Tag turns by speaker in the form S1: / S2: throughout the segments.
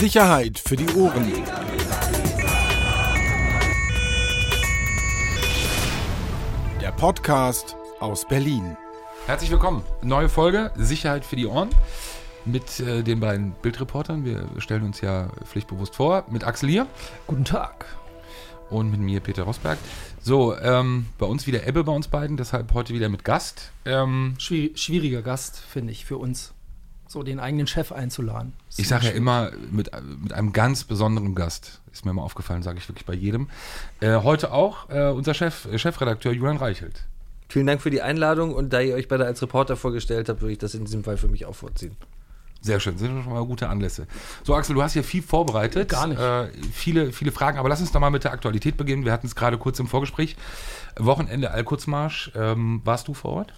S1: Sicherheit für die Ohren. Der Podcast aus Berlin.
S2: Herzlich willkommen. Neue Folge Sicherheit für die Ohren mit äh, den beiden Bildreportern. Wir stellen uns ja pflichtbewusst vor. Mit Axel hier.
S3: Guten Tag.
S2: Und mit mir, Peter Rosberg. So, ähm, bei uns wieder Ebbe bei uns beiden, deshalb heute wieder mit Gast. Ähm,
S3: Schwier schwieriger Gast, finde ich, für uns. So den eigenen Chef einzuladen.
S2: Ich sage ja immer mit, mit einem ganz besonderen Gast. Ist mir mal aufgefallen, sage ich wirklich bei jedem. Äh, heute auch äh, unser Chef, äh, Chefredakteur Julian Reichelt.
S4: Vielen Dank für die Einladung und da ihr euch beide als Reporter vorgestellt habt, würde ich das in diesem Fall für mich auch vorziehen.
S2: Sehr schön, sind schon mal gute Anlässe. So, Axel, du hast hier viel vorbereitet.
S3: Gar nicht.
S2: Äh, viele, viele Fragen, aber lass uns doch mal mit der Aktualität beginnen. Wir hatten es gerade kurz im Vorgespräch. Wochenende Alkutzmarsch. Ähm, warst du vor Ort?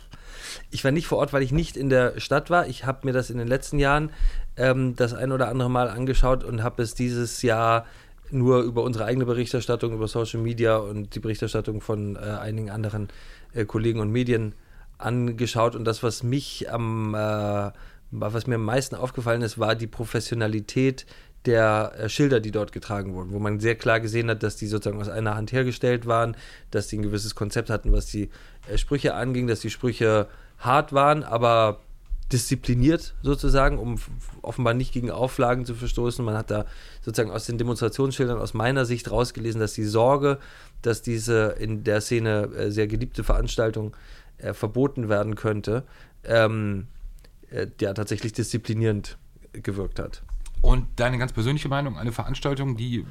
S4: Ich war nicht vor Ort, weil ich nicht in der Stadt war. Ich habe mir das in den letzten Jahren ähm, das ein oder andere Mal angeschaut und habe es dieses Jahr nur über unsere eigene Berichterstattung, über Social Media und die Berichterstattung von äh, einigen anderen äh, Kollegen und Medien angeschaut. Und das, was mich am, äh, was mir am meisten aufgefallen ist, war die Professionalität der äh, Schilder, die dort getragen wurden, wo man sehr klar gesehen hat, dass die sozusagen aus einer Hand hergestellt waren, dass die ein gewisses Konzept hatten, was die äh, Sprüche anging, dass die Sprüche hart waren, aber diszipliniert sozusagen, um offenbar nicht gegen Auflagen zu verstoßen. Man hat da sozusagen aus den Demonstrationsschildern aus meiner Sicht rausgelesen, dass die Sorge, dass diese in der Szene äh, sehr geliebte Veranstaltung äh, verboten werden könnte, ähm, äh, ja tatsächlich disziplinierend gewirkt hat.
S2: Und deine ganz persönliche Meinung, eine Veranstaltung, die äh,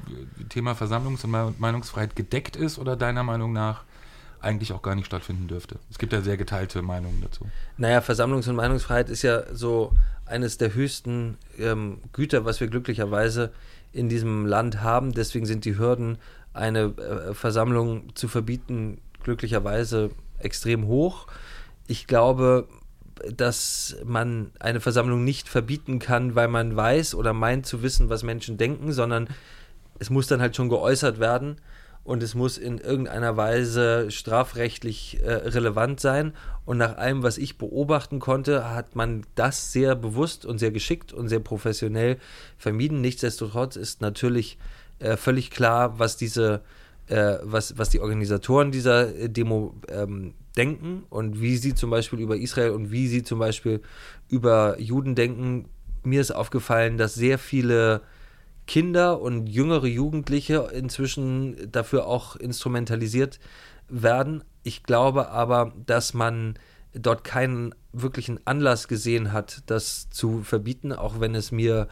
S2: Thema Versammlungs- und Meinungsfreiheit gedeckt ist oder deiner Meinung nach eigentlich auch gar nicht stattfinden dürfte. Es gibt ja sehr geteilte Meinungen dazu.
S4: Naja, Versammlungs- und Meinungsfreiheit ist ja so eines der höchsten ähm, Güter, was wir glücklicherweise in diesem Land haben. Deswegen sind die Hürden, eine äh, Versammlung zu verbieten, glücklicherweise extrem hoch. Ich glaube, dass man eine Versammlung nicht verbieten kann, weil man weiß oder meint zu wissen, was Menschen denken, sondern es muss dann halt schon geäußert werden und es muss in irgendeiner Weise strafrechtlich äh, relevant sein. Und nach allem, was ich beobachten konnte, hat man das sehr bewusst und sehr geschickt und sehr professionell vermieden. Nichtsdestotrotz ist natürlich äh, völlig klar, was diese, äh, was, was die Organisatoren dieser äh, Demo ähm, denken und wie sie zum Beispiel über Israel und wie sie zum Beispiel über Juden denken. Mir ist aufgefallen, dass sehr viele Kinder und jüngere Jugendliche inzwischen dafür auch instrumentalisiert werden. Ich glaube aber, dass man dort keinen wirklichen Anlass gesehen hat, das zu verbieten, auch wenn es mir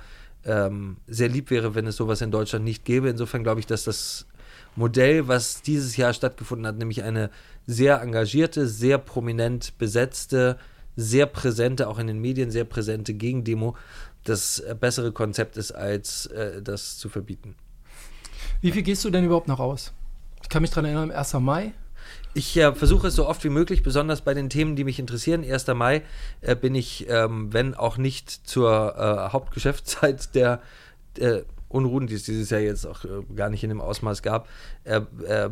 S4: ähm, sehr lieb wäre, wenn es sowas in Deutschland nicht gäbe. Insofern glaube ich, dass das Modell, was dieses Jahr stattgefunden hat, nämlich eine sehr engagierte, sehr prominent besetzte, sehr präsente, auch in den Medien sehr präsente Gegendemo, das bessere Konzept ist, als äh, das zu verbieten.
S3: Wie viel gehst du denn überhaupt noch aus? Ich kann mich daran erinnern, 1. Mai.
S4: Ich äh, versuche es so oft wie möglich, besonders bei den Themen, die mich interessieren. 1. Mai äh, bin ich, ähm, wenn auch nicht zur äh, Hauptgeschäftszeit der äh, Unruhen, die es dieses Jahr jetzt auch äh, gar nicht in dem Ausmaß gab,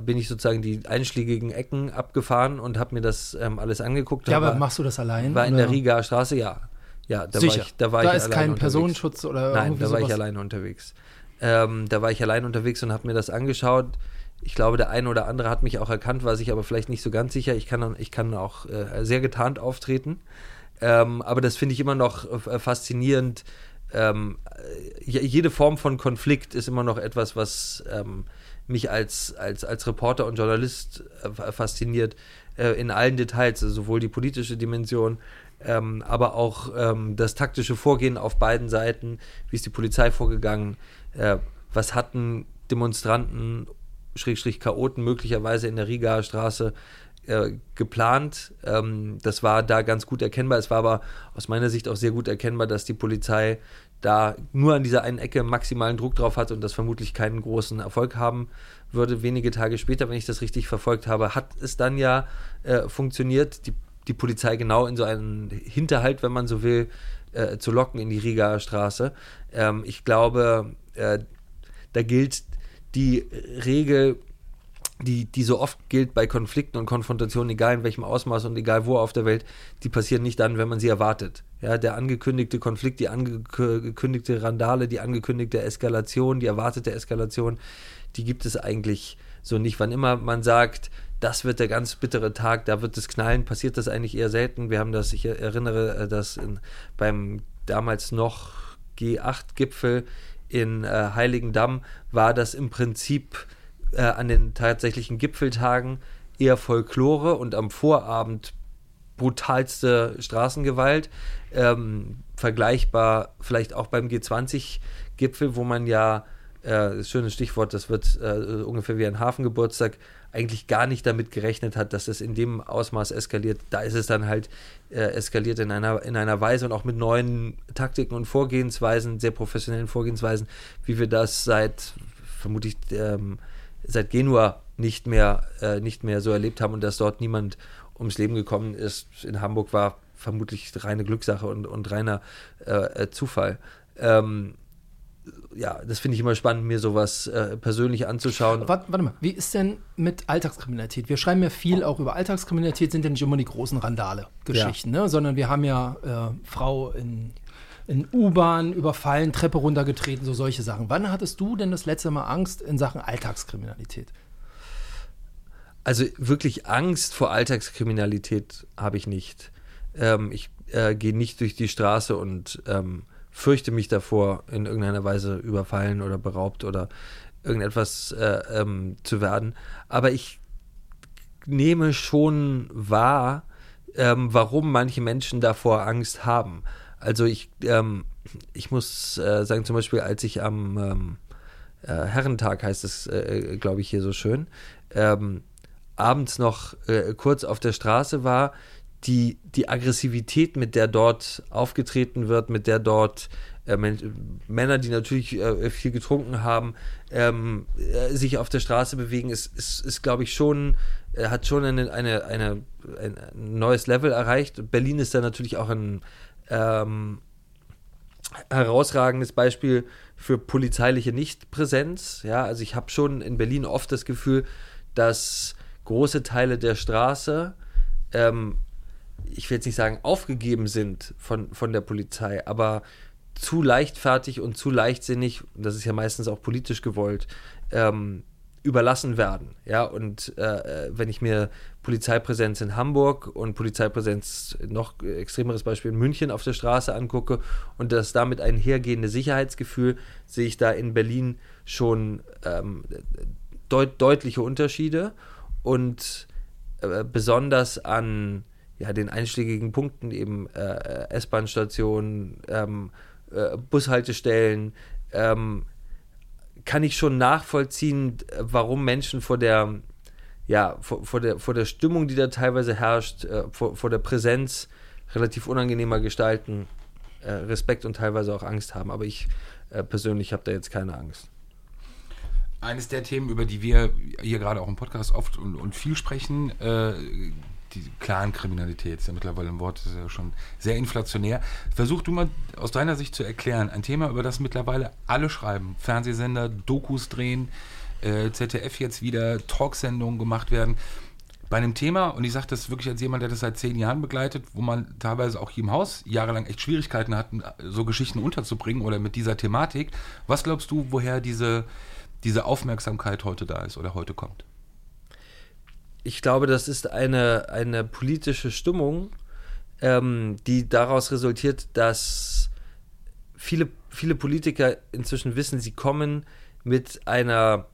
S4: bin ich sozusagen die einschlägigen Ecken abgefahren und habe mir das ähm, alles angeguckt.
S3: Ja, aber war, machst du das allein?
S4: War in oder? der Riga Straße, ja. Ja, da
S3: Sicher.
S4: war ich, da war
S3: da
S4: ich
S3: ist kein Personenschutz oder
S4: Nein, da war
S3: sowas.
S4: ich alleine unterwegs. Ähm, da war ich allein unterwegs und habe mir das angeschaut. Ich glaube, der eine oder andere hat mich auch erkannt, war sich aber vielleicht nicht so ganz sicher. Ich kann, ich kann auch äh, sehr getarnt auftreten. Ähm, aber das finde ich immer noch äh, faszinierend. Ähm, jede Form von Konflikt ist immer noch etwas, was ähm, mich als, als, als Reporter und Journalist äh, fasziniert. Äh, in allen Details, also sowohl die politische Dimension, ähm, aber auch ähm, das taktische Vorgehen auf beiden Seiten, wie ist die Polizei vorgegangen, äh, was hatten Demonstranten, Schrägstrich Chaoten möglicherweise in der Rigaer Straße äh, geplant. Ähm, das war da ganz gut erkennbar. Es war aber aus meiner Sicht auch sehr gut erkennbar, dass die Polizei da nur an dieser einen Ecke maximalen Druck drauf hat und das vermutlich keinen großen Erfolg haben würde. Wenige Tage später, wenn ich das richtig verfolgt habe, hat es dann ja äh, funktioniert. Die die Polizei genau in so einen Hinterhalt, wenn man so will, äh, zu locken in die Rigaer Straße. Ähm, ich glaube, äh, da gilt die Regel, die, die so oft gilt bei Konflikten und Konfrontationen, egal in welchem Ausmaß und egal wo auf der Welt, die passieren nicht dann, wenn man sie erwartet. Ja, der angekündigte Konflikt, die angekündigte Randale, die angekündigte Eskalation, die erwartete Eskalation, die gibt es eigentlich so nicht. Wann immer man sagt, das wird der ganz bittere Tag, da wird es knallen, passiert das eigentlich eher selten. Wir haben das, ich erinnere, äh, dass in, beim damals noch G8-Gipfel in äh, Heiligendamm war das im Prinzip äh, an den tatsächlichen Gipfeltagen eher Folklore und am Vorabend brutalste Straßengewalt. Ähm, vergleichbar vielleicht auch beim G20-Gipfel, wo man ja, äh, schönes Stichwort, das wird äh, ungefähr wie ein Hafengeburtstag, eigentlich gar nicht damit gerechnet hat, dass es in dem Ausmaß eskaliert. Da ist es dann halt äh, eskaliert in einer, in einer Weise und auch mit neuen Taktiken und Vorgehensweisen, sehr professionellen Vorgehensweisen, wie wir das seit vermutlich ähm, seit Genua nicht mehr, äh, nicht mehr so erlebt haben und dass dort niemand ums Leben gekommen ist. In Hamburg war vermutlich reine Glückssache und, und reiner äh, äh Zufall. Ähm, ja, das finde ich immer spannend, mir sowas äh, persönlich anzuschauen.
S3: Warte, warte, mal, wie ist denn mit Alltagskriminalität? Wir schreiben ja viel auch über Alltagskriminalität, sind ja nicht immer die großen Randale-Geschichten, ja. ne? sondern wir haben ja äh, Frau in, in U-Bahn überfallen, Treppe runtergetreten, so solche Sachen. Wann hattest du denn das letzte Mal Angst in Sachen Alltagskriminalität?
S4: Also wirklich Angst vor Alltagskriminalität habe ich nicht. Ähm, ich äh, gehe nicht durch die Straße und ähm, fürchte mich davor, in irgendeiner Weise überfallen oder beraubt oder irgendetwas äh, ähm, zu werden. Aber ich nehme schon wahr, ähm, warum manche Menschen davor Angst haben. Also ich, ähm, ich muss äh, sagen, zum Beispiel, als ich am ähm, äh, Herrentag heißt es, äh, glaube ich, hier so schön, abends noch äh, kurz auf der Straße war, die, die Aggressivität, mit der dort aufgetreten wird, mit der dort äh, Männer, die natürlich äh, viel getrunken haben, ähm, äh, sich auf der Straße bewegen, ist, ist, ist glaube ich, schon, äh, hat schon eine, eine, eine, ein neues Level erreicht. Berlin ist da natürlich auch ein ähm, herausragendes Beispiel für polizeiliche Nichtpräsenz. Ja, also ich habe schon in Berlin oft das Gefühl, dass große Teile der Straße ähm, ich will jetzt nicht sagen, aufgegeben sind von, von der Polizei, aber zu leichtfertig und zu leichtsinnig, das ist ja meistens auch politisch gewollt, ähm, überlassen werden. Ja, und äh, wenn ich mir Polizeipräsenz in Hamburg und Polizeipräsenz, noch extremeres Beispiel in München auf der Straße angucke und das damit einhergehende Sicherheitsgefühl, sehe ich da in Berlin schon ähm, deut deutliche Unterschiede und äh, besonders an ja, den einschlägigen Punkten eben äh, S-Bahn-Stationen, ähm, äh, Bushaltestellen, ähm, kann ich schon nachvollziehen, warum Menschen vor der, ja, vor, vor, der, vor der Stimmung, die da teilweise herrscht, äh, vor, vor der Präsenz relativ unangenehmer gestalten, äh, Respekt und teilweise auch Angst haben. Aber ich äh, persönlich habe da jetzt keine Angst.
S2: Eines der Themen, über die wir hier gerade auch im Podcast oft und, und viel sprechen, äh, die Clan-Kriminalität, ist ja mittlerweile ein Wort, das ist ja schon sehr inflationär. Versuch du mal aus deiner Sicht zu erklären, ein Thema, über das mittlerweile alle schreiben, Fernsehsender, Dokus drehen, äh, ZDF jetzt wieder Talksendungen gemacht werden. Bei einem Thema, und ich sage das wirklich als jemand, der das seit zehn Jahren begleitet, wo man teilweise auch hier im Haus jahrelang echt Schwierigkeiten hat, so Geschichten unterzubringen oder mit dieser Thematik. Was glaubst du, woher diese, diese Aufmerksamkeit heute da ist oder heute kommt?
S4: Ich glaube, das ist eine, eine politische Stimmung, ähm, die daraus resultiert, dass viele, viele Politiker inzwischen wissen, sie kommen mit einer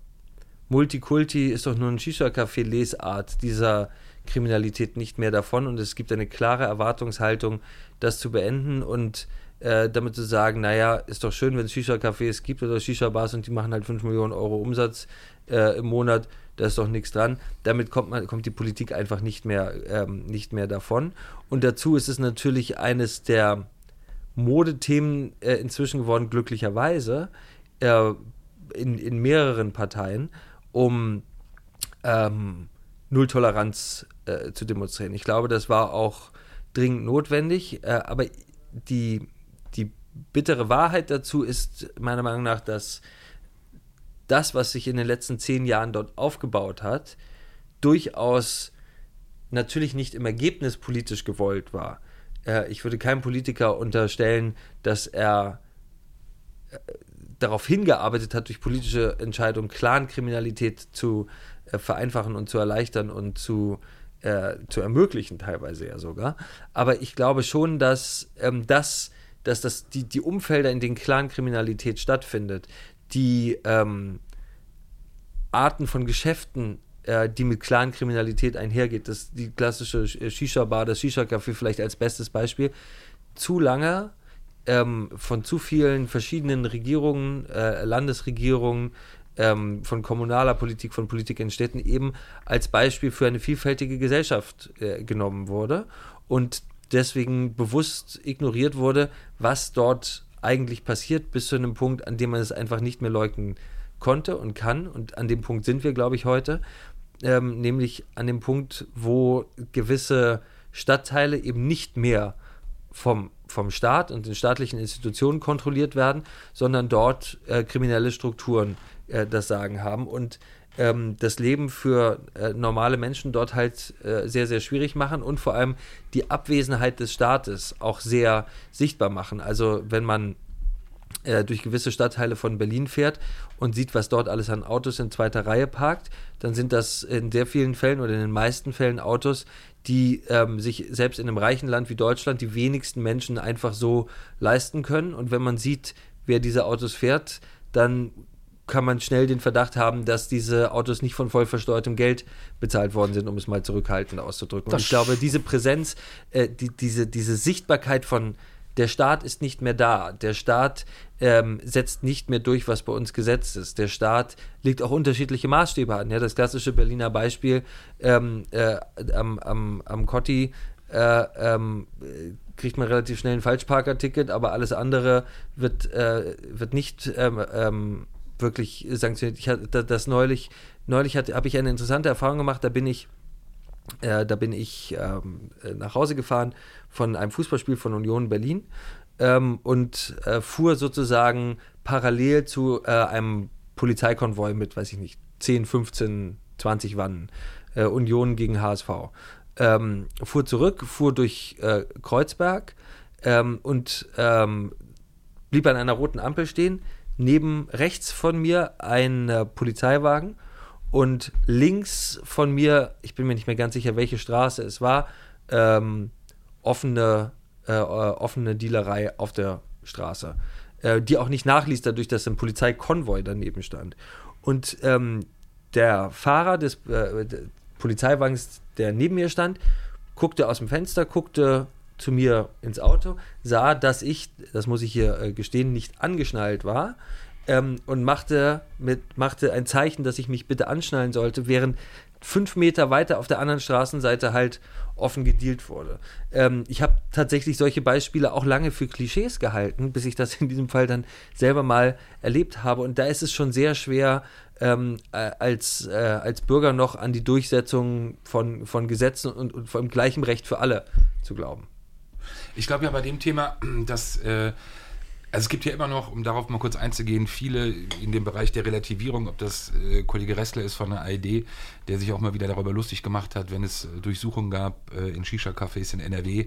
S4: Multikulti ist doch nur ein Shisha-Café-Lesart dieser Kriminalität nicht mehr davon. Und es gibt eine klare Erwartungshaltung, das zu beenden und äh, damit zu sagen, naja, ist doch schön, wenn es Shisha-Cafés gibt oder Shisha-Bars und die machen halt 5 Millionen Euro Umsatz äh, im Monat da ist doch nichts dran. Damit kommt, man, kommt die Politik einfach nicht mehr, ähm, nicht mehr davon. Und dazu ist es natürlich eines der Modethemen äh, inzwischen geworden, glücklicherweise, äh, in, in mehreren Parteien, um ähm, Nulltoleranz äh, zu demonstrieren. Ich glaube, das war auch dringend notwendig, äh, aber die, die bittere Wahrheit dazu ist meiner Meinung nach, dass das, was sich in den letzten zehn Jahren dort aufgebaut hat, durchaus natürlich nicht im Ergebnis politisch gewollt war. äh, ich würde keinem Politiker unterstellen, dass er äh, darauf hingearbeitet hat, durch politische Entscheidungen Clan-Kriminalität zu äh, vereinfachen und zu erleichtern und zu, zu ermöglichen, teilweise ja sogar. Aber ich glaube schon, dass ähm, das, dass das die, die Umfelder, in denen Clan-Kriminalität stattfindet, die ähm, Arten von Geschäften, äh, die mit Clan-Kriminalität einhergeht, das die klassische äh, Shisha-Bar, das Shisha-Café vielleicht als bestes Beispiel, zu lange ähm, von zu vielen verschiedenen Regierungen, äh, Landesregierungen, ähm, von kommunaler Politik, von Politik in Städten eben als Beispiel für eine vielfältige Gesellschaft äh, genommen wurde und deswegen bewusst ignoriert wurde, was dort eigentlich passiert, bis zu einem Punkt, an dem man es einfach nicht mehr leugnen konnte und kann. Und an dem Punkt sind wir, glaube ich, heute. Ähm, nämlich an dem Punkt, wo gewisse Stadtteile eben nicht mehr vom, vom Staat und den staatlichen Institutionen kontrolliert werden, sondern dort äh, kriminelle Strukturen äh, das Sagen haben und ähm, das Leben für äh, normale Menschen dort halt äh, sehr, sehr schwierig machen und vor allem die Abwesenheit des Staates auch sehr sichtbar machen. Also wenn man äh, durch gewisse Stadtteile von Berlin fährt und sieht, was dort alles an Autos in zweiter Reihe parkt, dann sind das in sehr vielen Fällen oder in den meisten Fällen Autos, die ähm, sich selbst in einem reichen Land wie Deutschland die wenigsten Menschen einfach so leisten können. Und wenn man sieht, wer diese Autos fährt, dann kann man schnell den Verdacht haben, dass diese Autos nicht von voll versteuertem Geld bezahlt worden sind, um es mal zurückhaltend auszudrücken. Und ich glaube, diese Präsenz, äh, die, diese, diese Sichtbarkeit von der Staat ist nicht mehr da. Der Staat ähm, setzt nicht mehr durch, was bei uns gesetzt ist. Der Staat legt auch unterschiedliche Maßstäbe an. Ja, das klassische Berliner Beispiel ähm, äh, am, am, am Cotti äh, ähm, kriegt man relativ schnell ein Falschparkerticket, aber alles andere wird, äh, wird nicht ähm, ähm, wirklich sanktioniert. Ich hatte das neulich, neulich habe ich eine interessante Erfahrung gemacht, da bin ich äh, da bin ich ähm, nach Hause gefahren von einem Fußballspiel von Union Berlin ähm, und äh, fuhr sozusagen parallel zu äh, einem Polizeikonvoi mit, weiß ich nicht, 10, 15, 20 Wannen. Äh, Union gegen HSV. Ähm, fuhr zurück, fuhr durch äh, Kreuzberg ähm, und ähm, blieb an einer roten Ampel stehen. Neben rechts von mir ein äh, Polizeiwagen und links von mir, ich bin mir nicht mehr ganz sicher, welche Straße es war, ähm, offene, äh, offene Dealerei auf der Straße, äh, die auch nicht nachließ, dadurch, dass ein Polizeikonvoi daneben stand. Und ähm, der Fahrer des äh, Polizeiwagens, der neben mir stand, guckte aus dem Fenster, guckte zu mir ins Auto, sah, dass ich, das muss ich hier äh, gestehen, nicht angeschnallt war ähm, und machte, mit, machte ein Zeichen, dass ich mich bitte anschnallen sollte, während fünf Meter weiter auf der anderen Straßenseite halt offen gedealt wurde. Ähm, ich habe tatsächlich solche Beispiele auch lange für Klischees gehalten, bis ich das in diesem Fall dann selber mal erlebt habe. Und da ist es schon sehr schwer, ähm, äh, als, äh, als Bürger noch an die Durchsetzung von, von Gesetzen und, und vom gleichen Recht für alle zu glauben.
S2: Ich glaube ja bei dem Thema, dass äh, also es gibt ja immer noch, um darauf mal kurz einzugehen, viele in dem Bereich der Relativierung, ob das äh, Kollege Ressler ist von der AED, der sich auch mal wieder darüber lustig gemacht hat, wenn es Durchsuchungen gab äh, in Shisha-Cafés in NRW,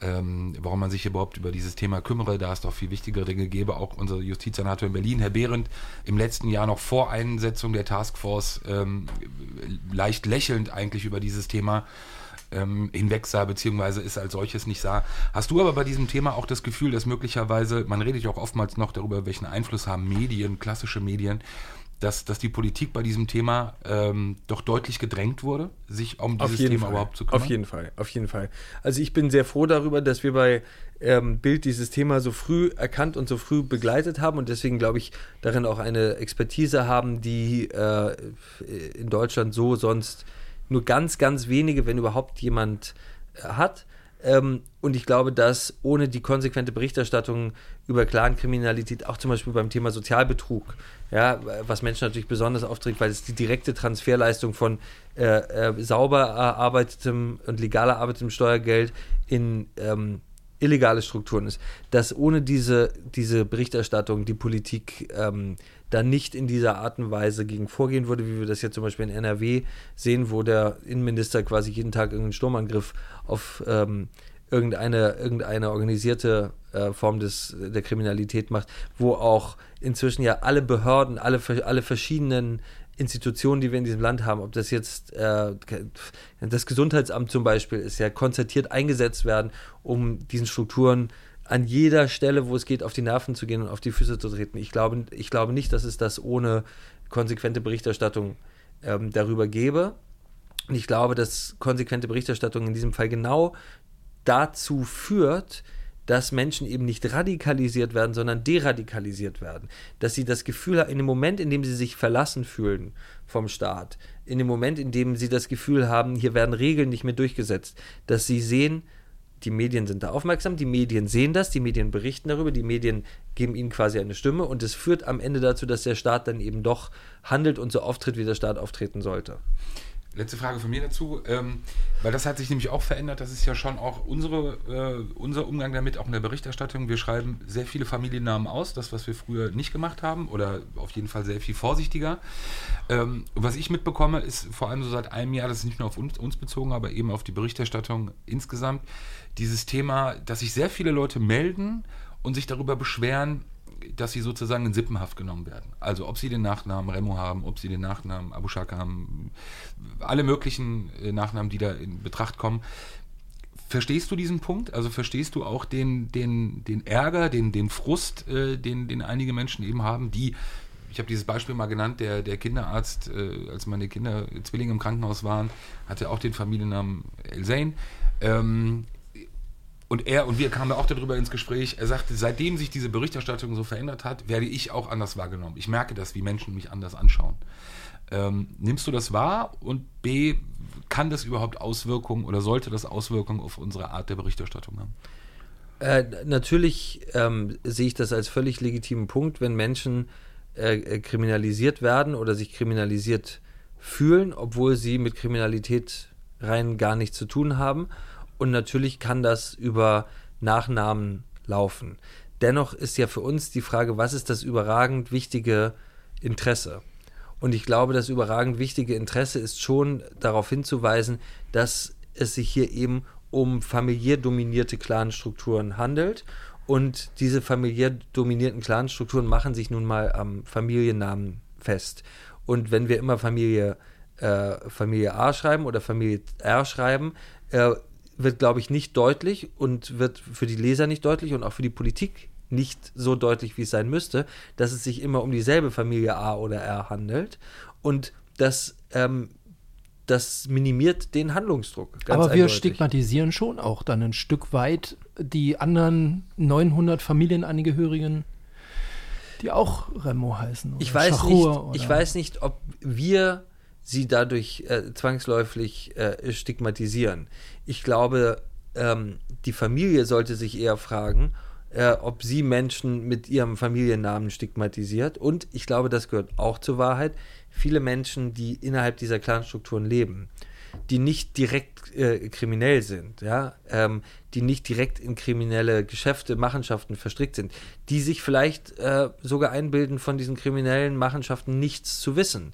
S2: ähm, warum man sich überhaupt über dieses Thema kümmere, da es doch viel wichtigere Dinge gäbe. Auch unser Justizsenator in Berlin, Herr Behrendt, im letzten Jahr noch vor Einsetzung der Taskforce ähm, leicht lächelnd eigentlich über dieses Thema ähm, hinweg sah, beziehungsweise es als solches nicht sah. Hast du aber bei diesem Thema auch das Gefühl, dass möglicherweise, man redet ja auch oftmals noch darüber, welchen Einfluss haben Medien, klassische Medien, dass, dass die Politik bei diesem Thema ähm, doch deutlich gedrängt wurde, sich um dieses Thema
S4: Fall.
S2: überhaupt zu kümmern?
S4: Auf jeden Fall, auf jeden Fall. Also ich bin sehr froh darüber, dass wir bei ähm, Bild dieses Thema so früh erkannt und so früh begleitet haben und deswegen glaube ich darin auch eine Expertise haben, die äh, in Deutschland so sonst nur ganz, ganz wenige, wenn überhaupt jemand äh, hat. Ähm, und ich glaube, dass ohne die konsequente Berichterstattung über Clankriminalität, auch zum Beispiel beim Thema Sozialbetrug, ja, was Menschen natürlich besonders aufträgt, weil es die direkte Transferleistung von äh, äh, sauber erarbeitetem und legal erarbeitetem Steuergeld in ähm, illegale Strukturen ist, dass ohne diese, diese Berichterstattung die Politik ähm, dann nicht in dieser Art und Weise gegen vorgehen würde, wie wir das jetzt zum Beispiel in NRW sehen, wo der Innenminister quasi jeden Tag irgendeinen Sturmangriff auf ähm, irgendeine, irgendeine organisierte äh, Form des, der Kriminalität macht, wo auch inzwischen ja alle Behörden, alle, alle verschiedenen Institutionen, die wir in diesem Land haben, ob das jetzt äh, das Gesundheitsamt zum Beispiel ist, ja konzertiert eingesetzt werden, um diesen Strukturen an jeder Stelle, wo es geht, auf die Nerven zu gehen und auf die Füße zu treten. Ich glaube, ich glaube nicht, dass es das ohne konsequente Berichterstattung ähm, darüber gäbe. Und ich glaube, dass konsequente Berichterstattung in diesem Fall genau dazu führt, dass Menschen eben nicht radikalisiert werden, sondern deradikalisiert werden. Dass sie das Gefühl haben, in dem Moment, in dem sie sich verlassen fühlen vom Staat, in dem Moment, in dem sie das Gefühl haben, hier werden Regeln nicht mehr durchgesetzt, dass sie sehen, die Medien sind da aufmerksam, die Medien sehen das, die Medien berichten darüber, die Medien geben ihnen quasi eine Stimme und es führt am Ende dazu, dass der Staat dann eben doch handelt und so auftritt, wie der Staat auftreten sollte.
S2: Letzte Frage von mir dazu, ähm, weil das hat sich nämlich auch verändert. Das ist ja schon auch unsere, äh, unser Umgang damit, auch in der Berichterstattung. Wir schreiben sehr viele Familiennamen aus, das, was wir früher nicht gemacht haben, oder auf jeden Fall sehr viel vorsichtiger. Ähm, was ich mitbekomme, ist vor allem so seit einem Jahr, das ist nicht nur auf uns, uns bezogen, aber eben auf die Berichterstattung insgesamt, dieses Thema, dass sich sehr viele Leute melden und sich darüber beschweren, dass sie sozusagen in Sippenhaft genommen werden. Also ob sie den Nachnamen Remo haben, ob sie den Nachnamen Abu Shaka haben, alle möglichen äh, Nachnamen, die da in Betracht kommen. Verstehst du diesen Punkt? Also verstehst du auch den, den, den Ärger, den, den Frust, äh, den, den einige Menschen eben haben, die, ich habe dieses Beispiel mal genannt, der, der Kinderarzt, äh, als meine Kinder Zwillinge im Krankenhaus waren, hatte auch den Familiennamen El Zain. Ähm, und er und wir kamen auch darüber ins Gespräch. Er sagte, seitdem sich diese Berichterstattung so verändert hat, werde ich auch anders wahrgenommen. Ich merke das, wie Menschen mich anders anschauen. Ähm, nimmst du das wahr? Und B, kann das überhaupt Auswirkungen oder sollte das Auswirkungen auf unsere Art der Berichterstattung haben?
S4: Äh, natürlich ähm, sehe ich das als völlig legitimen Punkt, wenn Menschen äh, äh kriminalisiert werden oder sich kriminalisiert fühlen, obwohl sie mit Kriminalität rein gar nichts zu tun haben und natürlich kann das über Nachnamen laufen. Dennoch ist ja für uns die Frage, was ist das überragend wichtige Interesse? Und ich glaube, das überragend wichtige Interesse ist schon darauf hinzuweisen, dass es sich hier eben um familiär dominierte Clanstrukturen handelt. Und diese familiär dominierten Clanstrukturen machen sich nun mal am Familiennamen fest. Und wenn wir immer Familie, äh, Familie A schreiben oder Familie R schreiben, äh, wird, glaube ich, nicht deutlich und wird für die Leser nicht deutlich und auch für die Politik nicht so deutlich, wie es sein müsste, dass es sich immer um dieselbe Familie A oder R handelt. Und das, ähm, das minimiert den Handlungsdruck.
S3: Aber wir eindeutig. stigmatisieren schon auch dann ein Stück weit die anderen 900 Familienangehörigen, die auch Remo heißen.
S4: Ich weiß, nicht, ich weiß nicht, ob wir sie dadurch äh, zwangsläufig äh, stigmatisieren. Ich glaube, ähm, die Familie sollte sich eher fragen, äh, ob sie Menschen mit ihrem Familiennamen stigmatisiert. Und ich glaube, das gehört auch zur Wahrheit. Viele Menschen, die innerhalb dieser Clanstrukturen leben, die nicht direkt äh, kriminell sind, ja, ähm, die nicht direkt in kriminelle Geschäfte, Machenschaften verstrickt sind, die sich vielleicht äh, sogar einbilden, von diesen kriminellen Machenschaften nichts zu wissen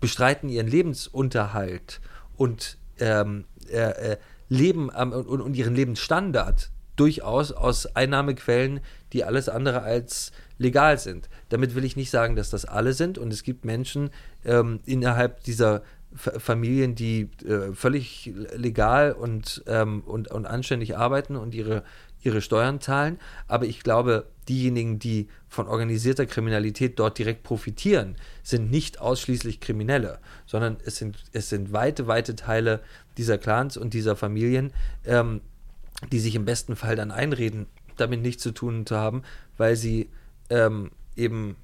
S4: bestreiten ihren Lebensunterhalt und ähm, äh, äh, leben ähm, und, und, ihren Lebensstandard durchaus aus Einnahmequellen, die alles andere als legal sind. Damit will ich nicht sagen, dass das alle sind und es gibt Menschen ähm, innerhalb dieser Familien, die äh, völlig legal und, ähm, und, und anständig arbeiten und ihre, ihre Steuern zahlen. Aber ich glaube, diejenigen, die von organisierter Kriminalität dort direkt profitieren, sind nicht ausschließlich Kriminelle, sondern es sind, es sind weite, weite Teile dieser Clans und dieser Familien, ähm, die sich im besten Fall dann einreden, damit nichts zu tun zu haben, weil sie ähm, eben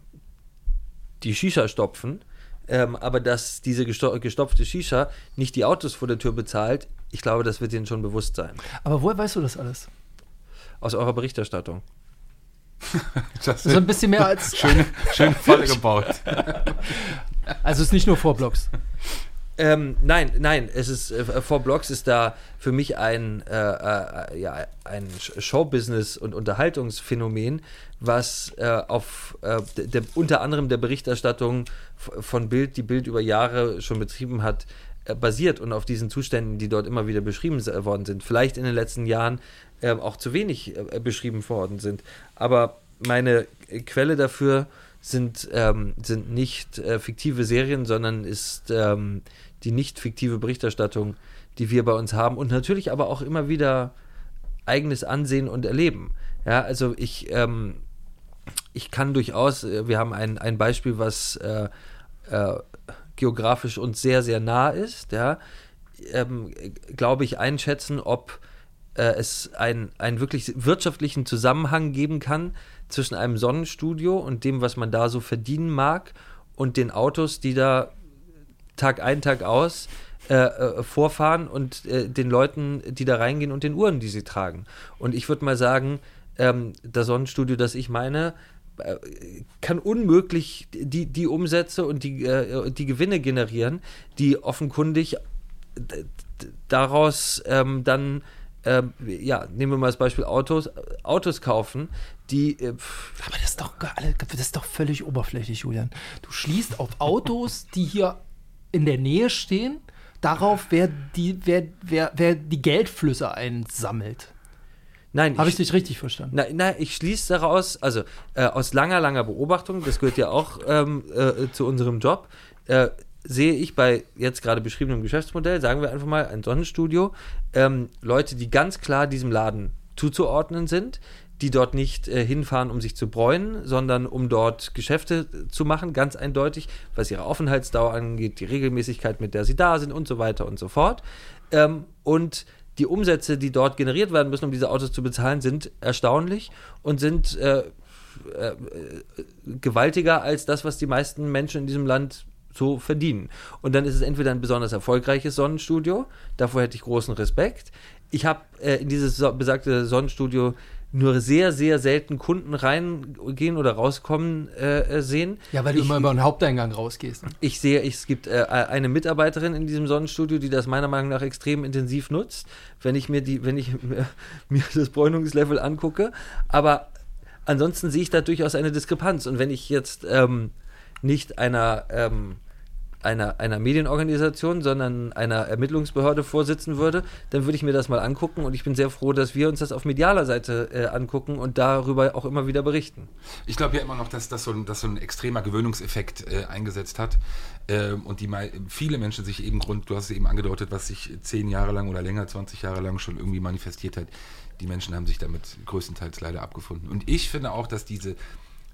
S4: die Shisha stopfen, ähm, aber dass diese gestopfte Shisha nicht die Autos vor der Tür bezahlt, ich glaube, das wird ihnen schon bewusst sein.
S3: Aber woher weißt du das alles?
S4: Aus eurer Berichterstattung.
S3: das ist ein bisschen mehr als.
S2: Schöne, schöne Falle gebaut.
S3: Also es ist nicht nur Vorblogs.
S4: Ähm, nein, nein, es ist äh, vor Blogs ist da für mich ein, äh, äh, ja, ein Showbusiness und Unterhaltungsphänomen, was äh, auf äh, der, unter anderem der Berichterstattung von Bild, die Bild über Jahre schon betrieben hat, äh, basiert und auf diesen Zuständen, die dort immer wieder beschrieben worden sind. Vielleicht in den letzten Jahren ähm, auch zu wenig äh, beschrieben worden sind. Aber meine Quelle dafür sind, ähm, sind nicht äh, fiktive Serien, sondern ist ähm, die nicht fiktive Berichterstattung, die wir bei uns haben und natürlich aber auch immer wieder eigenes Ansehen und Erleben. Ja, also ich, ähm, ich kann durchaus, äh, wir haben ein, ein Beispiel, was äh, äh, geografisch uns sehr, sehr nah ist, ja, ähm, glaube ich, einschätzen, ob äh, es ein, einen wirklich wirtschaftlichen Zusammenhang geben kann zwischen einem Sonnenstudio und dem, was man da so verdienen mag und den Autos, die da Tag ein, Tag aus äh, äh, vorfahren und äh, den Leuten, die da reingehen und den Uhren, die sie tragen. Und ich würde mal sagen, ähm, das Sonnenstudio, das ich meine, äh, kann unmöglich die, die Umsätze und die, äh, die Gewinne generieren, die offenkundig daraus ähm, dann, ähm, ja, nehmen wir mal das Beispiel Autos, Autos kaufen, die, äh,
S3: Aber das ist doch das ist doch völlig oberflächlich, Julian. Du schließt auf Autos, die hier in der Nähe stehen, darauf, wer die, wer, wer, wer die Geldflüsse einsammelt.
S4: nein,
S3: Habe ich dich richtig verstanden?
S4: Na, na, ich schließe daraus, also äh, aus langer, langer Beobachtung, das gehört ja auch ähm, äh, zu unserem Job, äh, sehe ich bei jetzt gerade beschriebenem Geschäftsmodell, sagen wir einfach mal ein Sonnenstudio, ähm, Leute, die ganz klar diesem Laden zuzuordnen sind, die dort nicht äh, hinfahren, um sich zu bräunen, sondern um dort Geschäfte zu machen, ganz eindeutig, was ihre Aufenthaltsdauer angeht, die Regelmäßigkeit, mit der sie da sind und so weiter und so fort. Ähm, und die Umsätze, die dort generiert werden müssen, um diese Autos zu bezahlen, sind erstaunlich und sind äh, äh, gewaltiger als das, was die meisten Menschen in diesem Land so verdienen. Und dann ist es entweder ein besonders erfolgreiches Sonnenstudio, davor hätte ich großen Respekt. Ich habe äh, in dieses besagte Sonnenstudio nur sehr, sehr selten Kunden reingehen oder rauskommen äh, sehen.
S3: Ja, weil du
S4: ich,
S3: immer über den Haupteingang rausgehst.
S4: ich sehe, es gibt äh, eine Mitarbeiterin in diesem Sonnenstudio, die das meiner Meinung nach extrem intensiv nutzt, wenn ich mir die, wenn ich mir, mir das Bräunungslevel angucke. Aber ansonsten sehe ich da durchaus eine Diskrepanz. Und wenn ich jetzt ähm, nicht einer, ähm, einer, einer Medienorganisation, sondern einer Ermittlungsbehörde vorsitzen würde, dann würde ich mir das mal angucken und ich bin sehr froh, dass wir uns das auf medialer Seite äh, angucken und darüber auch immer wieder berichten.
S2: Ich glaube ja immer noch, dass das so ein, dass so ein extremer Gewöhnungseffekt äh, eingesetzt hat ähm, und die mei- viele Menschen sich eben Grund, du hast es eben angedeutet, was sich zehn Jahre lang oder länger, 20 Jahre lang schon irgendwie manifestiert hat. Die Menschen haben sich damit größtenteils leider abgefunden. Und ich finde auch, dass diese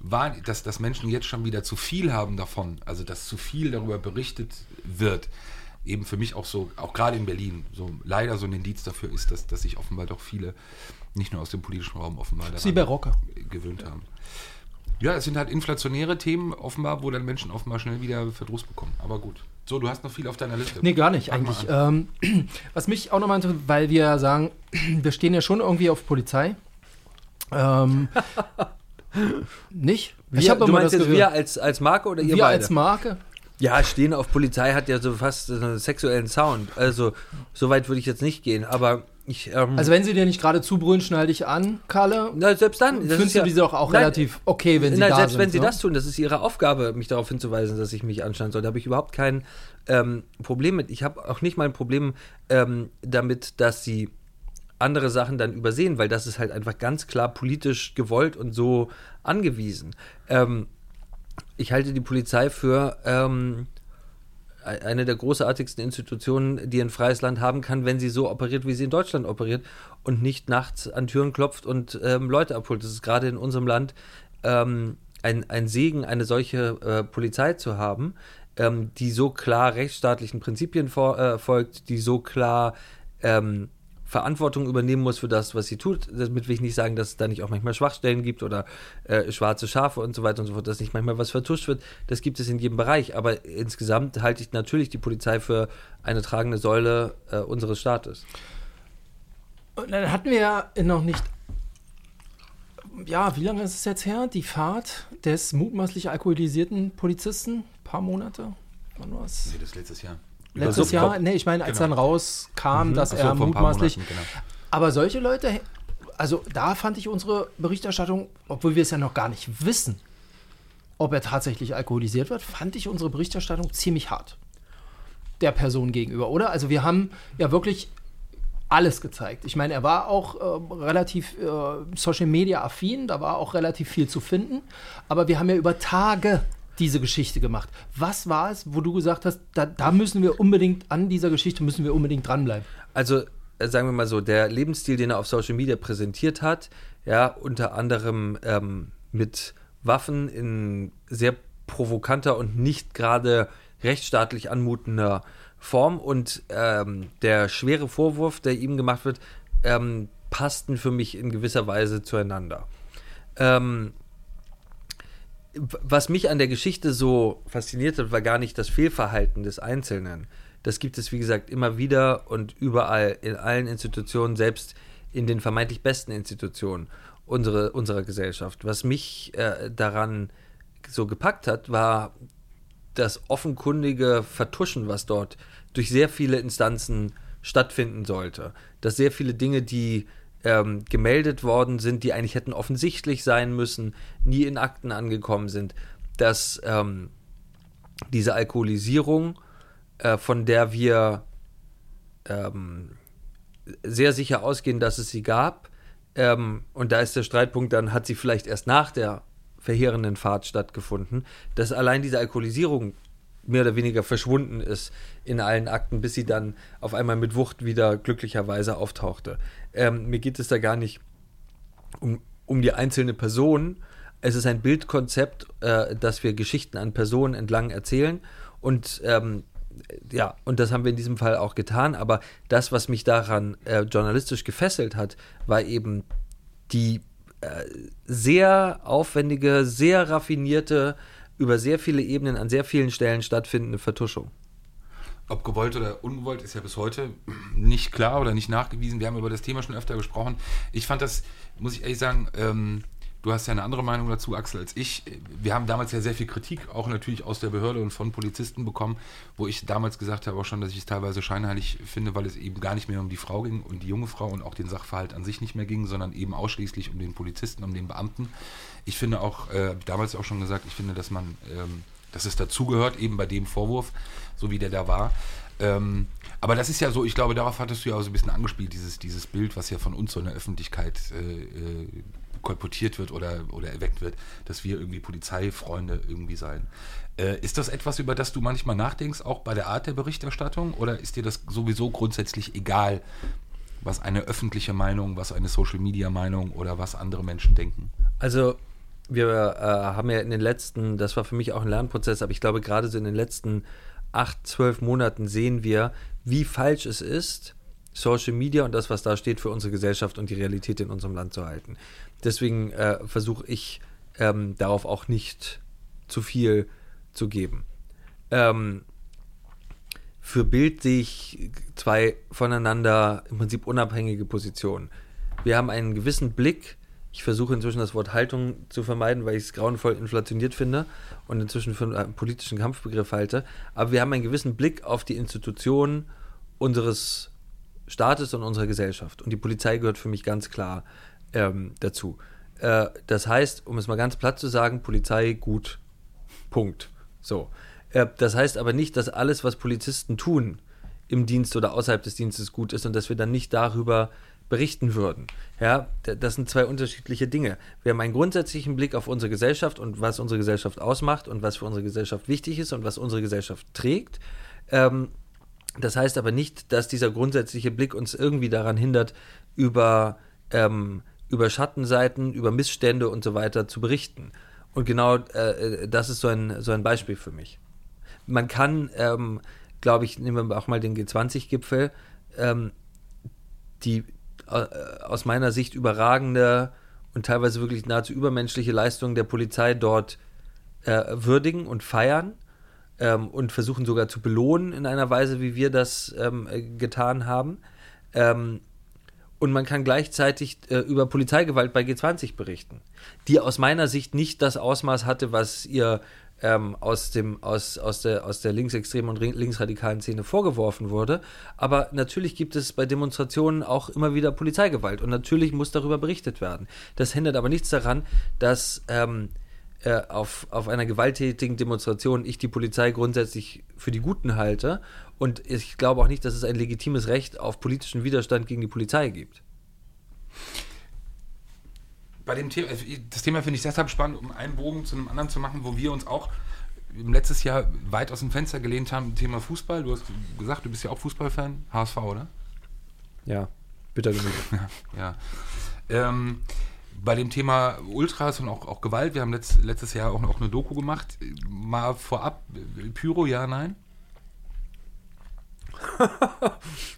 S2: Wahr- dass, dass Menschen jetzt schon wieder zu viel haben davon, also dass zu viel darüber berichtet wird, eben für mich auch so, auch gerade in Berlin, so leider so ein Indiz dafür ist, dass, dass sich offenbar doch viele, nicht nur aus dem politischen Raum offenbar
S3: Sie bei Rocker.
S2: gewöhnt haben. Ja, es sind halt inflationäre Themen offenbar, wo dann Menschen offenbar schnell wieder Verdruss bekommen. Aber gut. So, du hast noch viel auf deiner Liste.
S3: Nee, gar nicht eigentlich. Ähm, was mich auch nochmal interessiert, weil wir sagen, wir stehen ja schon irgendwie auf Polizei. Ähm, nicht?
S4: Wir,
S3: hab
S4: du
S3: immer
S4: meinst
S3: das
S4: jetzt wir als, als Marke oder ihr
S3: wir
S4: beide?
S3: als Marke.
S4: Ja, stehen auf Polizei hat ja so fast so einen sexuellen Sound. Also, so weit würde ich jetzt nicht gehen, aber ich. Ähm,
S3: Also wenn sie dir nicht gerade zubrüllen, schnall dich an, Kalle.
S4: na, selbst dann. das
S3: Findest
S4: ist
S3: du
S4: ja-
S3: diese auch, auch
S4: Nein,
S3: relativ okay, wenn sie
S4: Nein,
S3: da
S4: selbst
S3: sind?
S4: wenn sie
S3: ne?
S4: das tun, das ist ihre Aufgabe, mich darauf hinzuweisen, dass ich mich anschauen soll. Da habe ich überhaupt kein ähm, Problem mit. Ich habe auch nicht mal ein Problem ähm, damit, dass sie andere Sachen dann übersehen, weil das ist halt einfach ganz klar politisch gewollt und so angewiesen. Ähm, ich halte die Polizei für ähm, e- eine der großartigsten Institutionen, die ein freies Land haben kann, wenn sie so operiert, wie sie in Deutschland operiert und nicht nachts an Türen klopft und ähm, Leute abholt. Das ist gerade in unserem Land ähm, ein, ein Segen, eine solche äh, Polizei zu haben, ähm, die so klar rechtsstaatlichen Prinzipien vor, äh, folgt, die so klar ähm, Verantwortung übernehmen muss für das, was sie tut. Damit will ich nicht sagen, dass es da nicht auch manchmal Schwachstellen gibt oder äh, schwarze Schafe und so weiter und so fort, dass nicht manchmal was vertuscht wird. Das gibt es in jedem Bereich. Aber insgesamt halte ich natürlich die Polizei für eine tragende Säule äh, unseres Staates.
S3: Und dann hatten wir ja noch nicht. Ja, wie lange ist es jetzt her? Die Fahrt des mutmaßlich alkoholisierten Polizisten? Ein paar Monate? Wann war's?
S2: Nee, das letztes Jahr.
S3: Letztes. Jahr? Nee, ich meine, als
S2: Genau.
S3: dann rauskam, dass
S2: Ach so,
S3: er mutmaßlich.
S2: Monaten, genau.
S3: Aber solche Leute, also da fand ich unsere Berichterstattung, obwohl wir es ja noch gar nicht wissen, ob er tatsächlich alkoholisiert wird, fand ich unsere Berichterstattung ziemlich hart. der Person gegenüber, oder? Also wir haben ja wirklich alles gezeigt. Ich meine, er war auch äh, relativ äh, Social Media affin, da war auch relativ viel zu finden, aber wir haben ja über Tage diese Geschichte gemacht. Was war es, wo du gesagt hast, da, da müssen wir unbedingt an dieser Geschichte müssen wir unbedingt dranbleiben?
S4: Also äh, sagen wir mal so, der Lebensstil, den er auf Social Media präsentiert hat, ja, unter anderem ähm, mit Waffen in sehr provokanter und nicht gerade rechtsstaatlich anmutender Form und ähm, der schwere Vorwurf, der ihm gemacht wird, ähm, passten für mich in gewisser Weise zueinander. Ähm, was mich an der Geschichte so fasziniert hat, war gar nicht das Fehlverhalten des Einzelnen. Das gibt es, wie gesagt, immer wieder und überall in allen Institutionen, selbst in den vermeintlich besten Institutionen unsere, unserer Gesellschaft. Was mich äh, daran so gepackt hat, war das offenkundige Vertuschen, was dort durch sehr viele Instanzen stattfinden sollte. Dass sehr viele Dinge, die ähm, gemeldet worden sind, die eigentlich hätten offensichtlich sein müssen, nie in Akten angekommen sind. Dass ähm, diese Alkoholisierung, äh, von der wir ähm, sehr sicher ausgehen, dass es sie gab, ähm, und da ist der Streitpunkt, dann hat sie vielleicht erst nach der verheerenden Fahrt stattgefunden, dass allein diese Alkoholisierung mehr oder weniger verschwunden ist in allen Akten, bis sie dann auf einmal mit Wucht wieder glücklicherweise auftauchte. Ähm, mir geht es da gar nicht um, um die einzelne Person. Es ist ein Bildkonzept, äh, dass wir Geschichten an Personen entlang erzählen und ähm, ja, und das haben wir in diesem Fall auch getan. Aber das, was mich daran äh, journalistisch gefesselt hat, war eben die äh, sehr aufwendige, sehr raffinierte, über sehr viele Ebenen an sehr vielen Stellen stattfindende Vertuschung.
S2: Ob gewollt oder ungewollt ist ja bis heute nicht klar oder nicht nachgewiesen. Wir haben über das Thema schon öfter gesprochen. Ich fand das, muss ich ehrlich sagen, ähm, Du hast ja eine andere Meinung dazu, Axel, als ich. Wir haben damals ja sehr viel Kritik, auch natürlich aus der Behörde und von Polizisten bekommen, wo ich damals gesagt habe auch schon, dass ich es teilweise scheinheilig finde, weil es eben gar nicht mehr um die Frau ging und die junge Frau und auch den Sachverhalt an sich nicht mehr ging, sondern eben ausschließlich um den Polizisten, um den Beamten. Ich finde auch, äh, damals auch schon gesagt, ich finde, dass man, ähm, dass es dazugehört, eben bei dem Vorwurf, so wie der da war. Ähm, aber das ist ja so, ich glaube, darauf hattest du ja auch so ein bisschen angespielt, dieses, dieses Bild, was ja von uns so in der Öffentlichkeit äh, äh kolportiert wird oder, oder erweckt wird, dass wir irgendwie Polizeifreunde irgendwie seien. Äh, ist das etwas, über das du manchmal nachdenkst, auch bei der Art der Berichterstattung? Oder ist dir das sowieso grundsätzlich egal, was eine öffentliche Meinung, was eine Social-Media-Meinung oder was andere Menschen denken?
S4: Also wir äh, haben ja in den letzten, das war für mich auch ein Lernprozess, aber ich glaube gerade so in den letzten acht, zwölf Monaten sehen wir, wie falsch es ist, Social Media und das, was da steht, für unsere Gesellschaft und die Realität in unserem Land zu halten. Deswegen äh, versuche ich ähm, darauf auch nicht zu viel zu geben. Ähm, für Bild sehe ich zwei voneinander im Prinzip unabhängige Positionen. Wir haben einen gewissen Blick. Ich versuche inzwischen das Wort Haltung zu vermeiden, weil ich es grauenvoll inflationiert finde und inzwischen für einen politischen Kampfbegriff halte. Aber wir haben einen gewissen Blick auf die Institutionen unseres Staates und unserer Gesellschaft. Und die Polizei gehört für mich ganz klar ähm, dazu. Äh, das heißt, um es mal ganz platt zu sagen, Polizei gut. Punkt. So. Äh, das heißt aber nicht, dass alles, was Polizisten tun, im Dienst oder außerhalb des Dienstes gut ist und dass wir dann nicht darüber berichten würden. Ja, das sind zwei unterschiedliche Dinge. Wir haben einen grundsätzlichen Blick auf unsere Gesellschaft und was unsere Gesellschaft ausmacht und was für unsere Gesellschaft wichtig ist und was unsere Gesellschaft trägt. Ähm, das heißt aber nicht, dass dieser grundsätzliche Blick uns irgendwie daran hindert, über ähm, über Schattenseiten, über Missstände und so weiter zu berichten. Und genau äh, das ist so ein, so ein Beispiel für mich. Man kann, ähm, glaube ich, nehmen wir auch mal den G20-Gipfel, ähm, die äh, aus meiner Sicht überragende und teilweise wirklich nahezu übermenschliche Leistung der Polizei dort äh, würdigen und feiern ähm, und versuchen sogar zu belohnen in einer Weise, wie wir das ähm, getan haben. Ähm, und man kann gleichzeitig äh, über Polizeigewalt bei G20 berichten, die aus meiner Sicht nicht das Ausmaß hatte, was ihr ähm, aus, dem, aus, aus, der, aus der linksextremen und linksradikalen Szene vorgeworfen wurde. Aber natürlich gibt es bei Demonstrationen auch immer wieder Polizeigewalt und natürlich muss darüber berichtet werden. Das hindert aber nichts daran, dass ähm, äh, auf, auf einer gewalttätigen Demonstration ich die Polizei grundsätzlich für die Guten halte. Und ich glaube auch nicht, dass es ein legitimes Recht auf politischen Widerstand gegen die Polizei gibt.
S2: Bei dem Thema, also das Thema finde ich deshalb spannend, um einen Bogen zu einem anderen zu machen, wo wir uns auch im letztes Jahr weit aus dem Fenster gelehnt haben, Thema Fußball. Du hast gesagt, du bist ja auch Fußballfan, HSV, oder?
S4: Ja, bitter genug.
S2: ja. ja. Ähm, bei dem Thema Ultras und auch, auch Gewalt, wir haben letzt, letztes Jahr auch, auch eine Doku gemacht. Mal vorab, Pyro, ja, nein?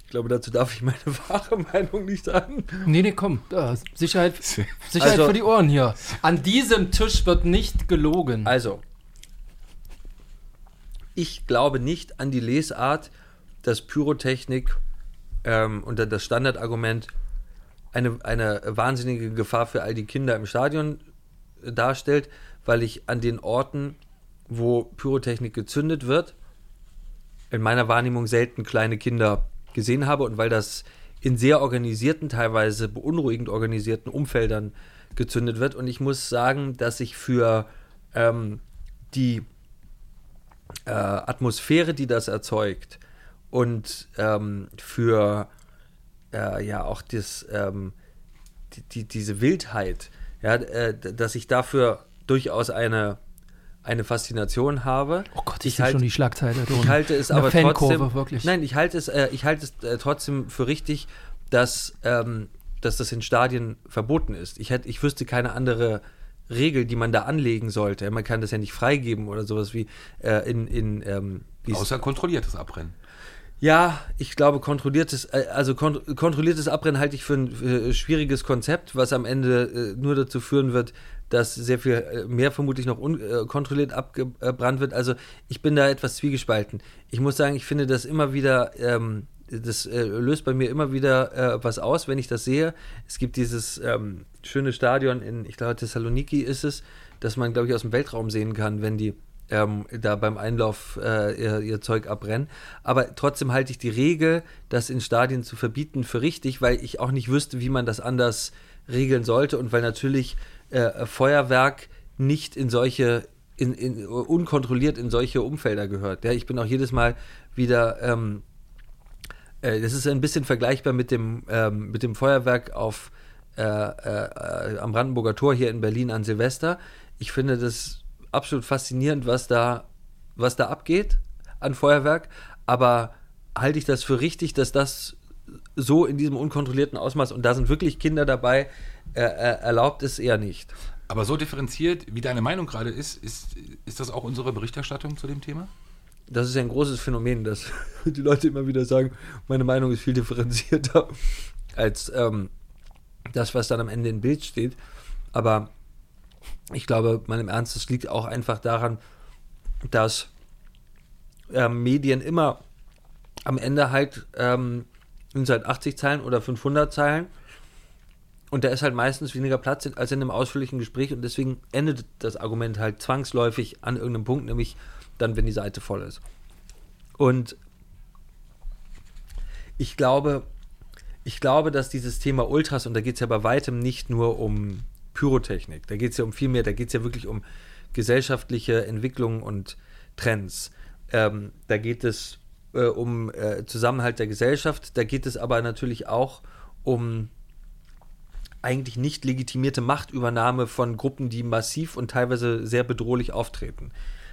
S4: ich glaube, dazu darf ich meine wahre Meinung nicht sagen.
S3: Nee, nee, komm. Äh, Sicherheit, Sicherheit also, für die Ohren hier. An diesem Tisch wird nicht gelogen.
S4: Also, ich glaube nicht an die Lesart, dass Pyrotechnik ähm, unter das Standardargument eine, eine wahnsinnige Gefahr für all die Kinder im Stadion darstellt, weil ich an den Orten, wo Pyrotechnik gezündet wird, in meiner Wahrnehmung selten kleine Kinder gesehen habe und weil das in sehr organisierten, teilweise beunruhigend organisierten Umfeldern gezündet wird. Und ich muss sagen, dass ich für ähm, die äh, Atmosphäre, die das erzeugt, und ähm, für äh, ja auch das, ähm, die, die, diese Wildheit, ja, äh, dass ich dafür durchaus eine eine Faszination habe.
S3: Oh Gott, ich, ich halte schon die Schlagzeile.
S4: Ich halte es aber trotzdem. Wirklich. Nein, ich halte es, äh, ich halte es äh, trotzdem für richtig, dass, ähm, dass das in Stadien verboten ist. Ich hätte, ich wüsste keine andere Regel, die man da anlegen sollte. Man kann das ja nicht freigeben oder sowas wie äh, in, in ähm,
S2: Außer kontrolliertes Abbrennen.
S4: Ja, ich glaube, kontrolliertes, äh, also kont kontrolliertes Abbrennen halte ich für ein für schwieriges Konzept, was am Ende äh, nur dazu führen wird, dass sehr viel äh, mehr vermutlich noch unkontrolliert abgebrannt wird. Also ich bin da etwas zwiegespalten. Ich muss sagen, ich finde das immer wieder, ähm, das äh, löst bei mir immer wieder äh, was aus, wenn ich das sehe. Es gibt dieses ähm, schöne Stadion in, ich glaube, Thessaloniki ist es, das man, glaube ich, aus dem Weltraum sehen kann, wenn die ähm, da beim Einlauf äh, ihr, ihr, Zeug abbrennen. Aber trotzdem halte ich die Regel, das in Stadien zu verbieten, für richtig, weil ich auch nicht wüsste, wie man das anders regeln sollte und weil natürlich äh, Feuerwerk nicht in solche, in, in, unkontrolliert in solche Umfelder gehört. Ja, ich bin auch jedes Mal wieder, ähm, äh, das ist ein bisschen vergleichbar mit dem, ähm, mit dem Feuerwerk auf, äh, äh, am Brandenburger Tor hier in Berlin an Silvester. Ich finde das absolut faszinierend, was da, was da abgeht an Feuerwerk, aber halte ich das für richtig, dass das so in diesem unkontrollierten Ausmaß und da sind wirklich Kinder dabei, äh, erlaubt es eher nicht.
S2: Aber so differenziert, wie deine Meinung gerade ist, ist, ist das auch unsere Berichterstattung zu dem Thema?
S4: Das ist ein großes Phänomen, dass die Leute immer wieder sagen, meine Meinung ist viel differenzierter als ähm, das, was dann am Ende im Bild steht. Aber ich glaube, meinem Ernst, es liegt auch einfach daran, dass äh, Medien immer am Ende halt ähm, sind halt 80 Zeilen oder 500 Zeilen und da ist halt meistens weniger Platz als in einem ausführlichen Gespräch und deswegen endet das Argument halt zwangsläufig an irgendeinem Punkt, nämlich dann, wenn die Seite voll ist. Und ich glaube, ich glaube, dass dieses Thema Ultras, und da geht es ja bei weitem nicht nur um Pyrotechnik. Da geht es ja um viel mehr, da geht es ja wirklich um gesellschaftliche Entwicklungen und Trends. Ähm, da geht es äh, um äh, Zusammenhalt der Gesellschaft, da geht es aber natürlich auch um eigentlich nicht legitimierte Machtübernahme von Gruppen, die massiv und teilweise sehr bedrohlich auftreten.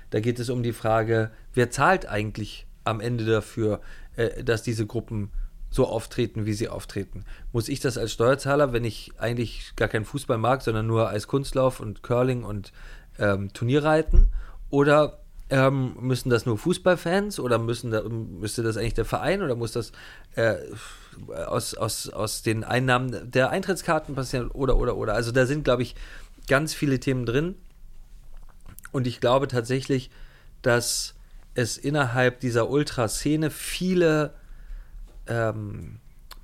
S4: Da geht es um die Frage, wer zahlt eigentlich am Ende dafür, äh, dass diese Gruppen so auftreten, wie sie auftreten. Muss ich das als Steuerzahler, wenn ich eigentlich gar keinen Fußball mag, sondern nur als Kunstlauf und Curling und ähm, Turnierreiten? Oder ähm, müssen das nur Fußballfans oder müssen da, müsste das eigentlich der Verein oder muss das äh, aus, aus, aus den Einnahmen der Eintrittskarten passieren oder oder oder? Also da sind, glaube ich, ganz viele Themen drin. Und ich glaube tatsächlich, dass es innerhalb dieser Ultraszene viele ähm,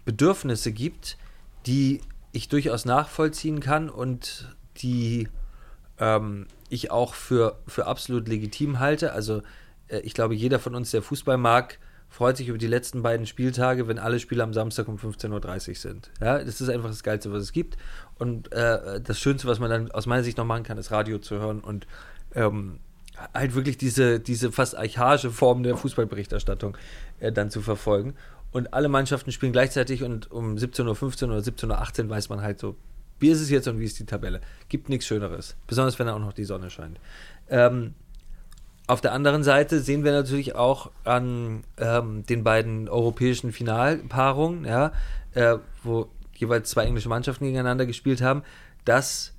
S4: Bedürfnisse gibt, die ich durchaus nachvollziehen kann und die ähm, ich auch für, für absolut legitim halte. Also äh, ich glaube, jeder von uns, der Fußball mag, freut sich über die letzten beiden Spieltage, wenn alle Spiele am Samstag um 15.30 Uhr sind. Ja, das ist einfach das Geilste, was es gibt. Und äh, das Schönste, was man dann aus meiner Sicht noch machen kann, ist Radio zu hören und ähm, halt wirklich diese, diese fast archaische Form der Fußballberichterstattung äh, dann zu verfolgen. Und alle Mannschaften spielen gleichzeitig und um 17.15 Uhr oder 17.18 Uhr weiß man halt so, wie ist es jetzt und wie ist die Tabelle. Gibt nichts Schöneres. Besonders wenn da auch noch die Sonne scheint. Ähm, auf der anderen Seite sehen wir natürlich auch an ähm, den beiden europäischen Finalpaarungen, ja, äh, wo jeweils zwei englische Mannschaften gegeneinander gespielt haben, dass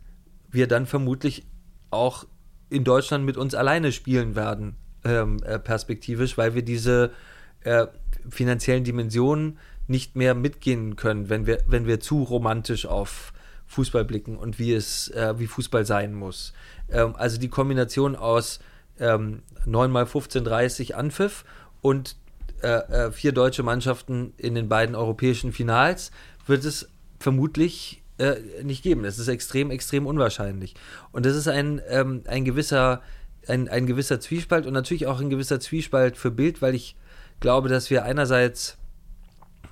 S4: wir dann vermutlich auch in Deutschland mit uns alleine spielen werden, ähm, äh, perspektivisch, weil wir diese äh, finanziellen Dimensionen nicht mehr mitgehen können, wenn wir, wenn wir zu romantisch auf Fußball blicken und wie es, äh, wie Fußball sein muss. Ähm, also die Kombination aus ähm, 9 mal 15, 30 Anpfiff und äh, äh, vier deutsche Mannschaften in den beiden europäischen Finals wird es vermutlich äh, nicht geben. Das ist extrem, extrem unwahrscheinlich. Und das ist ein, ähm, ein gewisser ein, ein gewisser Zwiespalt und natürlich auch ein gewisser Zwiespalt für Bild, weil ich glaube, dass wir einerseits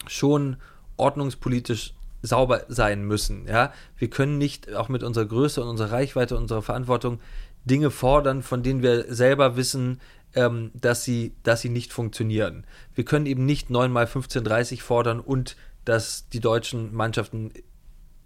S4: schon ordnungspolitisch sauber sein müssen. Ja? Wir können nicht auch mit unserer Größe und unserer Reichweite und unserer Verantwortung Dinge fordern, von denen wir selber wissen, ähm, dass, sie, dass sie nicht funktionieren. Wir können eben nicht 9 mal 15:30 fordern und dass die deutschen Mannschaften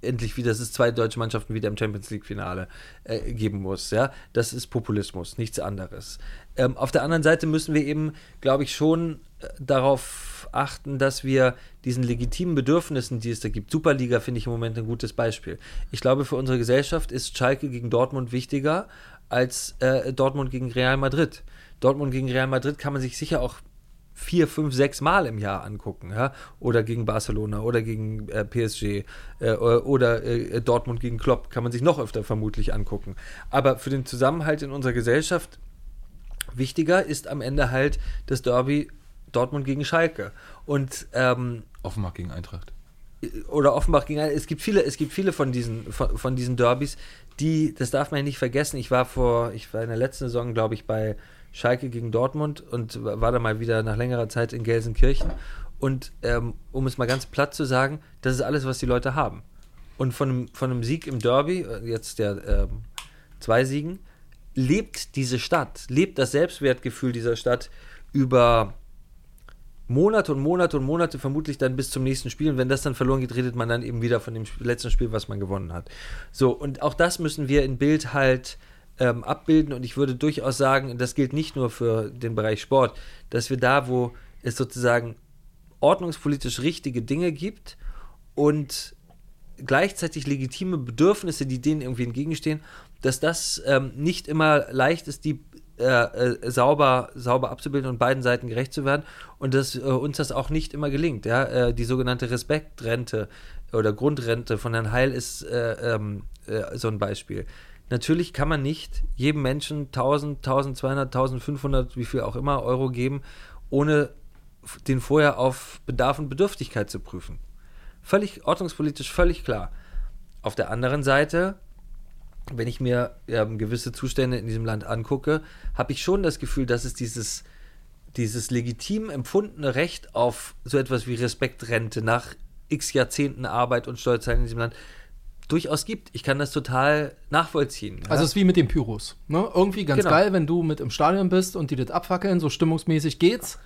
S4: endlich wieder, dass es zwei deutsche Mannschaften wieder im Champions League-Finale äh, geben muss. Ja? Das ist Populismus, nichts anderes. Ähm, auf der anderen Seite müssen wir eben, glaube ich, schon äh, darauf achten, dass wir diesen legitimen Bedürfnissen, die es da gibt, Superliga finde ich im Moment ein gutes Beispiel. Ich glaube, für unsere Gesellschaft ist Schalke gegen Dortmund wichtiger als äh, Dortmund gegen Real Madrid. Dortmund gegen Real Madrid kann man sich sicher auch vier, fünf, sechs Mal im Jahr angucken, ja, oder gegen Barcelona oder gegen äh, PSG äh, oder äh, Dortmund gegen Klopp kann man sich noch öfter vermutlich angucken. Aber für den Zusammenhalt in unserer Gesellschaft wichtiger ist am Ende halt das Derby Dortmund gegen Schalke und ähm,
S2: Offenbach gegen Eintracht
S4: oder Offenbach gegen es gibt viele es gibt viele von diesen von, von diesen Derbys die das darf man ja nicht vergessen ich war vor ich war in der letzten Saison glaube ich bei Schalke gegen Dortmund und war da mal wieder nach längerer Zeit in Gelsenkirchen. Und ähm, um es mal ganz platt zu sagen, das ist alles, was die Leute haben. Und von einem, von einem Sieg im Derby, äh, jetzt der ähm, zwei Siegen, lebt diese Stadt, lebt das Selbstwertgefühl dieser Stadt über Monate und Monate und Monate, vermutlich dann bis zum nächsten Spiel. Und wenn das dann verloren geht, redet man dann eben wieder von dem letzten Spiel, was man gewonnen hat. So, und auch das müssen wir in Bild halt ähm, abbilden. Und ich würde durchaus sagen, das gilt nicht nur für den Bereich Sport, dass wir da, wo es sozusagen ordnungspolitisch richtige Dinge gibt und gleichzeitig legitime Bedürfnisse, die denen irgendwie entgegenstehen, dass das ähm, nicht immer leicht ist, die äh, äh, sauber, sauber abzubilden und beiden Seiten gerecht zu werden und dass äh, uns das auch nicht immer gelingt. Ja? Äh, die sogenannte Respektrente oder Grundrente von Herrn Heil ist äh, ähm, äh, so ein Beispiel. Natürlich kann man nicht jedem Menschen 1000, 1200, 1500, wie viel auch immer Euro geben, ohne den vorher auf Bedarf und Bedürftigkeit zu prüfen. Völlig ordnungspolitisch, völlig klar. Auf der anderen Seite, wenn ich mir ähm, gewisse Zustände in diesem Land angucke, habe ich schon das Gefühl, dass es dieses, dieses legitim empfundene Recht auf so etwas wie Respektrente nach x Jahrzehnten Arbeit und Steuerzahlen in diesem Land durchaus gibt. Ich kann das total nachvollziehen.
S3: Ja? Also es ist wie mit den Pyros. Ne? Irgendwie ganz genau. geil, wenn du mit im Stadion bist und die das abfackeln, so stimmungsmäßig geht's.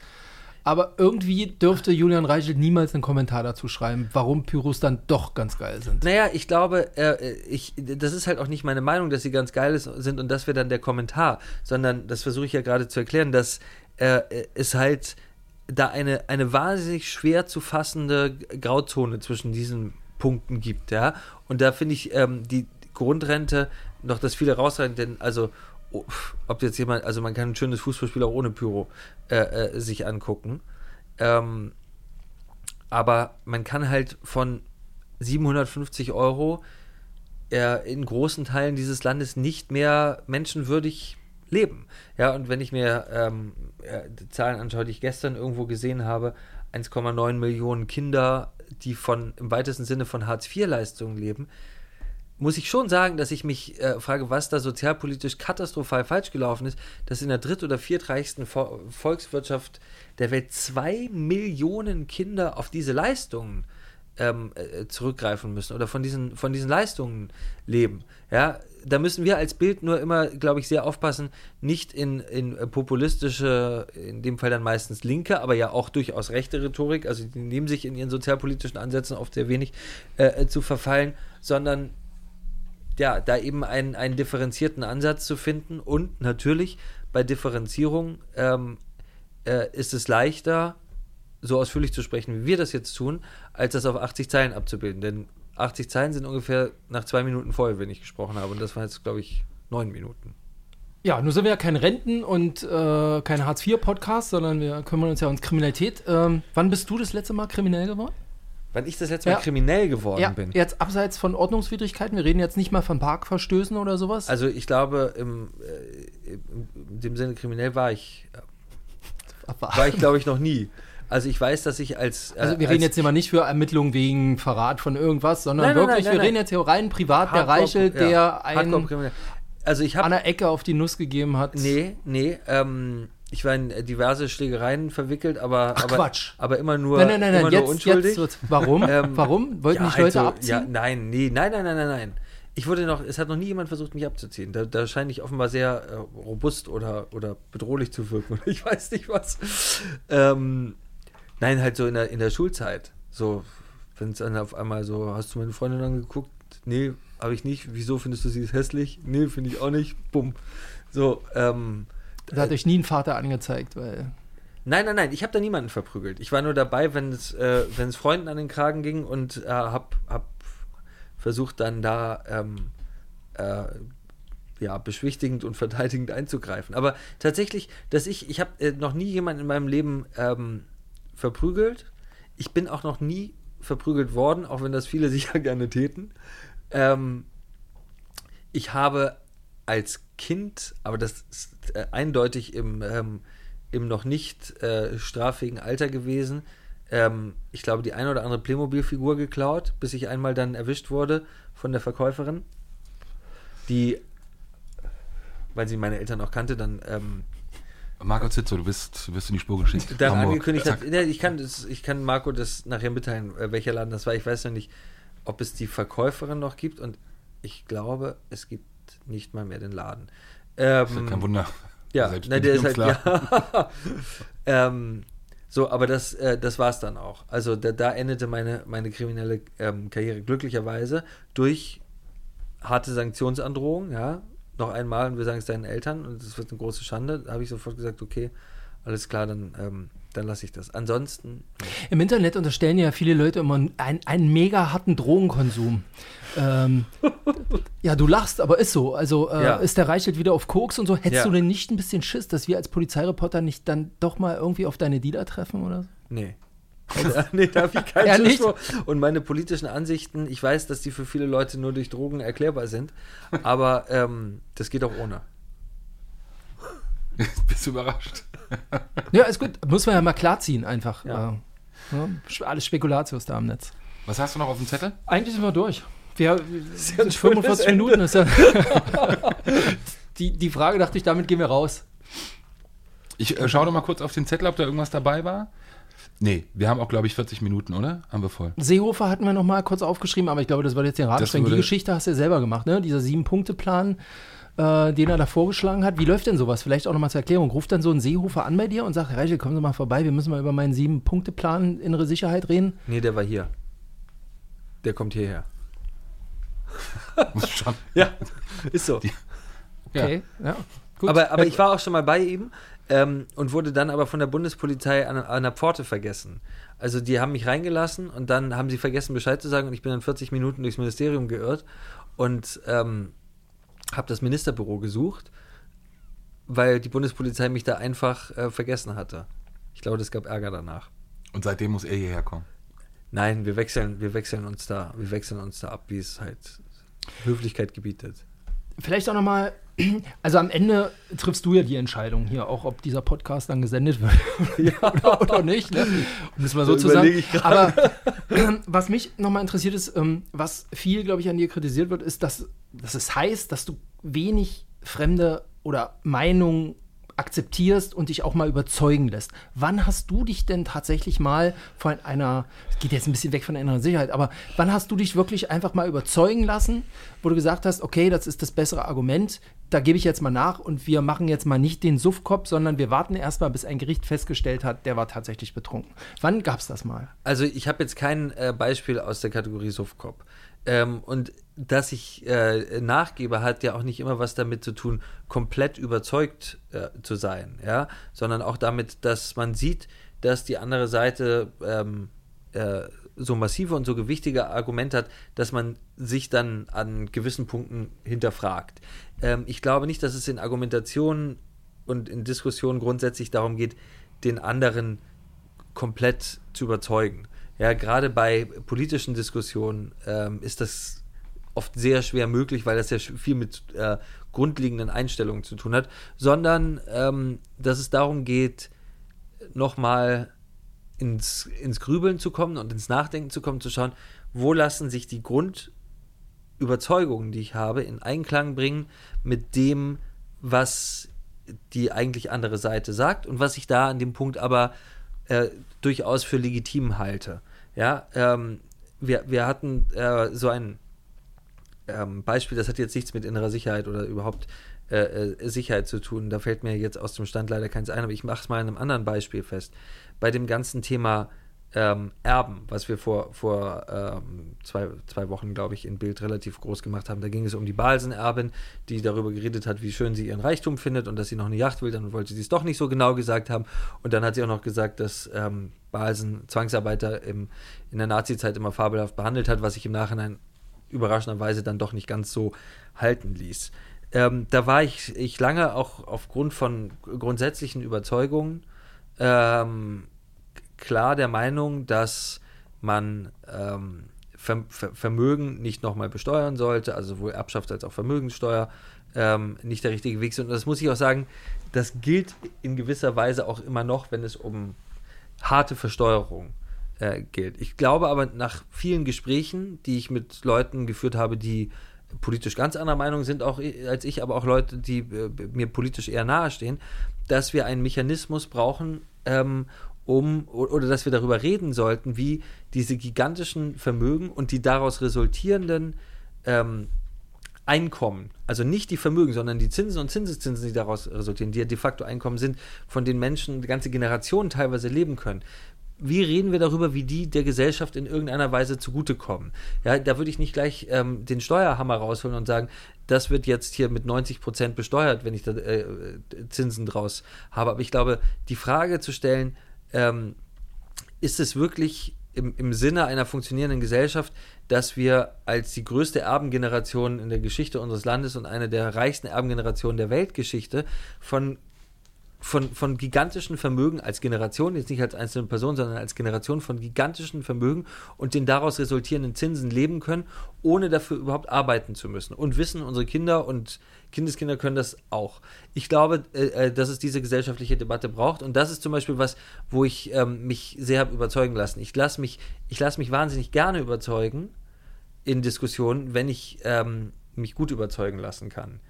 S3: Aber irgendwie dürfte Julian Reichelt niemals einen Kommentar dazu schreiben, warum Pyros dann doch ganz geil sind.
S4: Naja, ich glaube, äh, ich, das ist halt auch nicht meine Meinung, dass sie ganz geil sind und das wäre dann der Kommentar, sondern das versuche ich ja gerade zu erklären, dass äh, es halt da eine, eine wahnsinnig schwer zu fassende Grauzone zwischen diesen Punkten gibt, ja. Und da finde ich ähm, die Grundrente noch das viele rausrennen, denn also ob jetzt jemand, also man kann ein schönes Fußballspiel auch ohne Pyro äh, äh, sich angucken. Ähm, aber man kann halt von 750 Euro äh, in großen Teilen dieses Landes nicht mehr menschenwürdig leben. Ja, und wenn ich mir ähm, die Zahlen anschaue, die ich gestern irgendwo gesehen habe, 1,9 Millionen Kinder, die von im weitesten Sinne von Hartz-IV-Leistungen leben, muss ich schon sagen, dass ich mich äh, frage, was da sozialpolitisch katastrophal falsch gelaufen ist, dass in der dritt- oder viertreichsten Vo Volkswirtschaft der Welt zwei Millionen Kinder auf diese Leistungen ähm, äh, zurückgreifen müssen oder von diesen, von diesen Leistungen leben. Ja, da müssen wir als Bild nur immer, glaube ich, sehr aufpassen, nicht in, in populistische, in dem Fall dann meistens linke, aber ja auch durchaus rechte Rhetorik, also die nehmen sich in ihren sozialpolitischen Ansätzen oft sehr wenig äh, zu verfallen, sondern ja, da eben einen, einen differenzierten Ansatz zu finden und natürlich bei Differenzierung ähm, äh, ist es leichter, so ausführlich zu sprechen, wie wir das jetzt tun, als das auf 80 Zeilen abzubilden. Denn 80 Zeilen sind ungefähr nach zwei Minuten voll, wenn ich gesprochen habe. Und das waren jetzt, glaube ich, neun Minuten.
S3: Ja, nur sind wir ja kein Renten- und äh, kein Hartz-IV-Podcast, sondern wir kümmern uns ja um Kriminalität. Ähm, wann bist du das letzte Mal kriminell geworden?
S4: Wann ich das letzte Mal
S3: Ja.
S4: kriminell geworden
S3: ja,
S4: bin.
S3: jetzt abseits von Ordnungswidrigkeiten. Wir reden jetzt nicht mal von Parkverstößen oder sowas.
S4: Also ich glaube, im, äh, in dem Sinne kriminell war ich, war ich glaube ich noch nie. Also ich weiß, dass ich als äh,
S3: Also wir
S4: als
S3: reden jetzt immer nicht für Ermittlungen wegen Verrat von irgendwas, sondern
S4: Nein, nein,
S3: wirklich,
S4: nein,
S3: wir reden jetzt hier rein privat, der
S4: Hardcore-
S3: Reichel,
S4: ja,
S3: der einen
S4: Hardcore-kriminell. Also ich habe
S3: an der Ecke auf die Nuss gegeben hat.
S4: Nee, nee, ähm, ich war in äh, diverse Schlägereien verwickelt, aber,
S3: Ach,
S4: aber,
S3: Quatsch.
S4: aber immer nur,
S3: Nein, nein, nein,
S4: immer
S3: nein,
S4: nur
S3: jetzt,
S4: unschuldig.
S3: jetzt warum?
S4: Ähm,
S3: warum? Wollten
S4: ja,
S3: nicht Leute
S4: also,
S3: abziehen?
S4: Ja, nein, nee, nein, nein, nein, nein, nein. Ich wurde noch, es hat noch nie jemand versucht, mich abzuziehen. Da, da scheine ich offenbar sehr äh, robust oder, oder bedrohlich zu wirken. Ich weiß nicht was. Ähm, nein, halt so in der, in der Schulzeit. So, wenn es dann auf einmal so, hast du meine Freundin angeguckt? Nee, habe ich nicht. Wieso findest du sie hässlich? Nee, finde ich auch nicht. Bumm. So, ähm,
S3: Da hat euch nie ein Vater angezeigt, weil.
S4: Nein, nein, nein, ich habe da niemanden verprügelt. Ich war nur dabei, wenn es, äh, Freunden an den Kragen ging und äh, hab, hab versucht dann da ähm, äh, ja, beschwichtigend und verteidigend einzugreifen. Aber tatsächlich, dass ich, ich habe äh, noch nie jemanden in meinem Leben ähm, verprügelt. Ich bin auch noch nie verprügelt worden, auch wenn das viele sicher gerne täten. Ähm, ich habe als Kind, aber das ist äh, eindeutig im, ähm, im noch nicht äh, straffähigen Alter gewesen, ähm, ich glaube, die eine oder andere Playmobil-Figur geklaut, bis ich einmal dann erwischt wurde von der Verkäuferin, die, weil sie meine Eltern auch kannte, dann ähm,
S2: Marco Zitzo, du bist, du bist in die Spur geschickt.
S4: dann
S2: Hamburg.
S4: angekündigt hat, ich kann, das, ich kann Marco das nachher mitteilen, äh, welcher Laden das war. Ich weiß noch nicht, ob es die Verkäuferin noch gibt und ich glaube, es gibt nicht mal mehr den Laden. Ähm,
S2: Ist ja kein Wunder.
S4: Ja, nein, der ist halt, ja. ähm, so, aber das, äh, das war es dann auch. Also da, da endete meine, meine kriminelle ähm, Karriere glücklicherweise durch harte Sanktionsandrohungen, ja. Noch einmal und wir sagen es deinen Eltern und es wird eine große Schande. Da habe ich sofort gesagt, okay, alles klar, dann, ähm, dann lasse ich das. Ansonsten,
S3: Im Internet unterstellen ja viele Leute immer einen, einen mega harten Drogenkonsum. Ähm, ja, du lachst, aber ist so. Also äh,
S4: Ja.
S3: ist der Reichelt wieder auf Koks und so. Hättest
S4: Ja.
S3: du denn nicht ein bisschen Schiss, dass wir als Polizeireporter nicht dann doch mal irgendwie auf deine Dealer treffen oder so?
S4: nee. nee, da habe ich keinen
S3: Ja,
S4: Schiss
S3: nicht?
S4: vor. Und meine politischen Ansichten, ich weiß, dass die für viele Leute nur durch Drogen erklärbar sind, aber ähm, das geht auch ohne.
S2: Bist du überrascht?
S3: Ja, ist gut. Muss man ja mal klarziehen einfach.
S4: Ja.
S3: Sch- Alles Spekulatius da am Netz.
S2: Was hast du noch auf dem Zettel?
S3: Eigentlich sind wir durch. Wir,
S4: ja ein
S3: sind
S4: schönes
S3: 45
S4: Ende.
S3: Minuten. Ist ja die, die Frage dachte ich, damit gehen wir raus.
S2: Ich äh, schau doch mal kurz auf den Zettel, ob da irgendwas dabei war. Nee, wir haben auch, glaube ich, 40 Minuten, oder? Haben wir voll.
S3: Seehofer hatten wir noch mal kurz aufgeschrieben, aber ich glaube, das würde jetzt den Rahmen sprengen. Die Geschichte hast du ja selber gemacht, ne? Dieser Sieben-Punkte-Plan, äh, den er da vorgeschlagen hat. Wie läuft denn sowas? Vielleicht auch noch mal zur Erklärung. Ruft dann so ein Seehofer an bei dir und sagt, Reichel, kommen Sie mal vorbei, wir müssen mal über meinen Sieben-Punkte-Plan innere Sicherheit reden.
S4: Nee, der war hier. Der kommt hierher.
S2: Muss schon.
S4: Ja, ist so.
S2: Ja.
S3: Okay, ja. Gut.
S4: Aber, aber ich war auch schon mal bei ihm ähm, und wurde dann aber von der Bundespolizei an, an der Pforte vergessen. Also die haben mich reingelassen und dann haben sie vergessen Bescheid zu sagen und ich bin dann 40 Minuten durchs Ministerium geirrt und ähm, habe das Ministerbüro gesucht, weil die Bundespolizei mich da einfach äh, vergessen hatte. Ich glaube, das gab Ärger danach.
S2: Und seitdem muss er hierher kommen.
S4: Nein, wir wechseln, wir wechseln uns da, wir wechseln uns da ab, wie es halt Höflichkeit gebietet.
S3: Vielleicht auch noch mal, also am Ende triffst du ja die Entscheidung hier, auch ob dieser Podcast dann gesendet wird oder, oder nicht, ne? um das mal so
S4: Da
S3: zu sagen.
S4: überlege ich
S3: Aber Was mich nochmal interessiert ist, ähm, was viel, glaube ich, an dir kritisiert wird, ist, dass, dass es heißt, dass du wenig fremde oder Meinungen akzeptierst und dich auch mal überzeugen lässt. Wann hast du dich denn tatsächlich mal von einer, es geht jetzt ein bisschen weg von einer Sicherheit, aber wann hast du dich wirklich einfach mal überzeugen lassen, wo du gesagt hast, okay, das ist das bessere Argument, da gebe ich jetzt mal nach und wir machen jetzt mal nicht den Suffkopf, sondern wir warten erstmal, bis ein Gericht festgestellt hat, der war tatsächlich betrunken. Wann gab es das mal?
S4: Also ich habe jetzt kein äh, Beispiel aus der Kategorie Suffkopf. Ähm, und dass ich äh, nachgebe, hat ja auch nicht immer was damit zu tun, komplett überzeugt äh, zu sein, ja, sondern auch damit, dass man sieht, dass die andere Seite ähm, äh, so massive und so gewichtige Argumente hat, dass man sich dann an gewissen Punkten hinterfragt. Ähm, ich glaube nicht, dass es in Argumentationen und in Diskussionen grundsätzlich darum geht, den anderen komplett zu überzeugen. Ja, gerade bei politischen Diskussionen ähm, ist das oft sehr schwer möglich, weil das ja viel mit äh, grundlegenden Einstellungen zu tun hat, sondern ähm, dass es darum geht, nochmal ins, ins Grübeln zu kommen und ins Nachdenken zu kommen, zu schauen, wo lassen sich die Grundüberzeugungen, die ich habe, in Einklang bringen mit dem, was die eigentlich andere Seite sagt und was ich da an dem Punkt aber äh, durchaus für legitim halte. Ja, ähm, wir, wir hatten äh, so ein ähm, Beispiel, das hat jetzt nichts mit innerer Sicherheit oder überhaupt äh, äh, Sicherheit zu tun. Da fällt mir jetzt aus dem Stand leider keins ein, aber ich mache es mal in einem anderen Beispiel fest. Bei dem ganzen Thema ähm, Erben, was wir vor, vor ähm, zwei, zwei Wochen, glaube ich, in Bild relativ groß gemacht haben. Da ging es um die Balsen-Erbin, die darüber geredet hat, wie schön sie ihren Reichtum findet und dass sie noch eine Yacht will. Dann wollte sie es doch nicht so genau gesagt haben. Und dann hat sie auch noch gesagt, dass ähm, Balsen Zwangsarbeiter im, in der Nazi-Zeit immer fabelhaft behandelt hat, was sich im Nachhinein überraschenderweise dann doch nicht ganz so halten ließ. Ähm, da war ich, ich lange auch aufgrund von grundsätzlichen Überzeugungen ähm, klar der Meinung, dass man ähm, Ver Ver Vermögen nicht nochmal besteuern sollte, also sowohl Erbschaft als auch Vermögenssteuer ähm, nicht der richtige Weg sind. Und das muss ich auch sagen, das gilt in gewisser Weise auch immer noch, wenn es um harte Versteuerung äh, gilt. Ich glaube aber nach vielen Gesprächen, die ich mit Leuten geführt habe, die politisch ganz anderer Meinung sind auch als ich, aber auch Leute, die äh, mir politisch eher nahestehen, dass wir einen Mechanismus brauchen, ähm, um oder dass wir darüber reden sollten, wie diese gigantischen Vermögen und die daraus resultierenden ähm, Einkommen, also nicht die Vermögen, sondern die Zinsen und Zinseszinsen, die daraus resultieren, die ja de facto Einkommen sind, von denen Menschen, die ganze Generationen teilweise leben können. Wie reden wir darüber, wie die der Gesellschaft in irgendeiner Weise zugutekommen? Ja, da würde ich nicht gleich ähm, den Steuerhammer rausholen und sagen, das wird jetzt hier mit 90 Prozent besteuert, wenn ich da äh, Zinsen draus habe. Aber ich glaube, die Frage zu stellen, ähm, ist es wirklich im, im Sinne einer funktionierenden Gesellschaft, dass wir als die größte Erbengeneration in der Geschichte unseres Landes und eine der reichsten Erbengenerationen der Weltgeschichte von von, von gigantischen Vermögen als Generation, jetzt nicht als einzelne Person, sondern als Generation von gigantischen Vermögen und den daraus resultierenden Zinsen leben können, ohne dafür überhaupt arbeiten zu müssen. Und wissen, unsere Kinder und Kindeskinder können das auch. Ich glaube, äh, äh dass es diese gesellschaftliche Debatte braucht. Und das ist zum Beispiel was, wo ich ähm, mich sehr habe überzeugen lassen. Ich lasse mich, lass mich wahnsinnig gerne überzeugen in Diskussionen, wenn ich ähm, mich gut überzeugen lassen kann.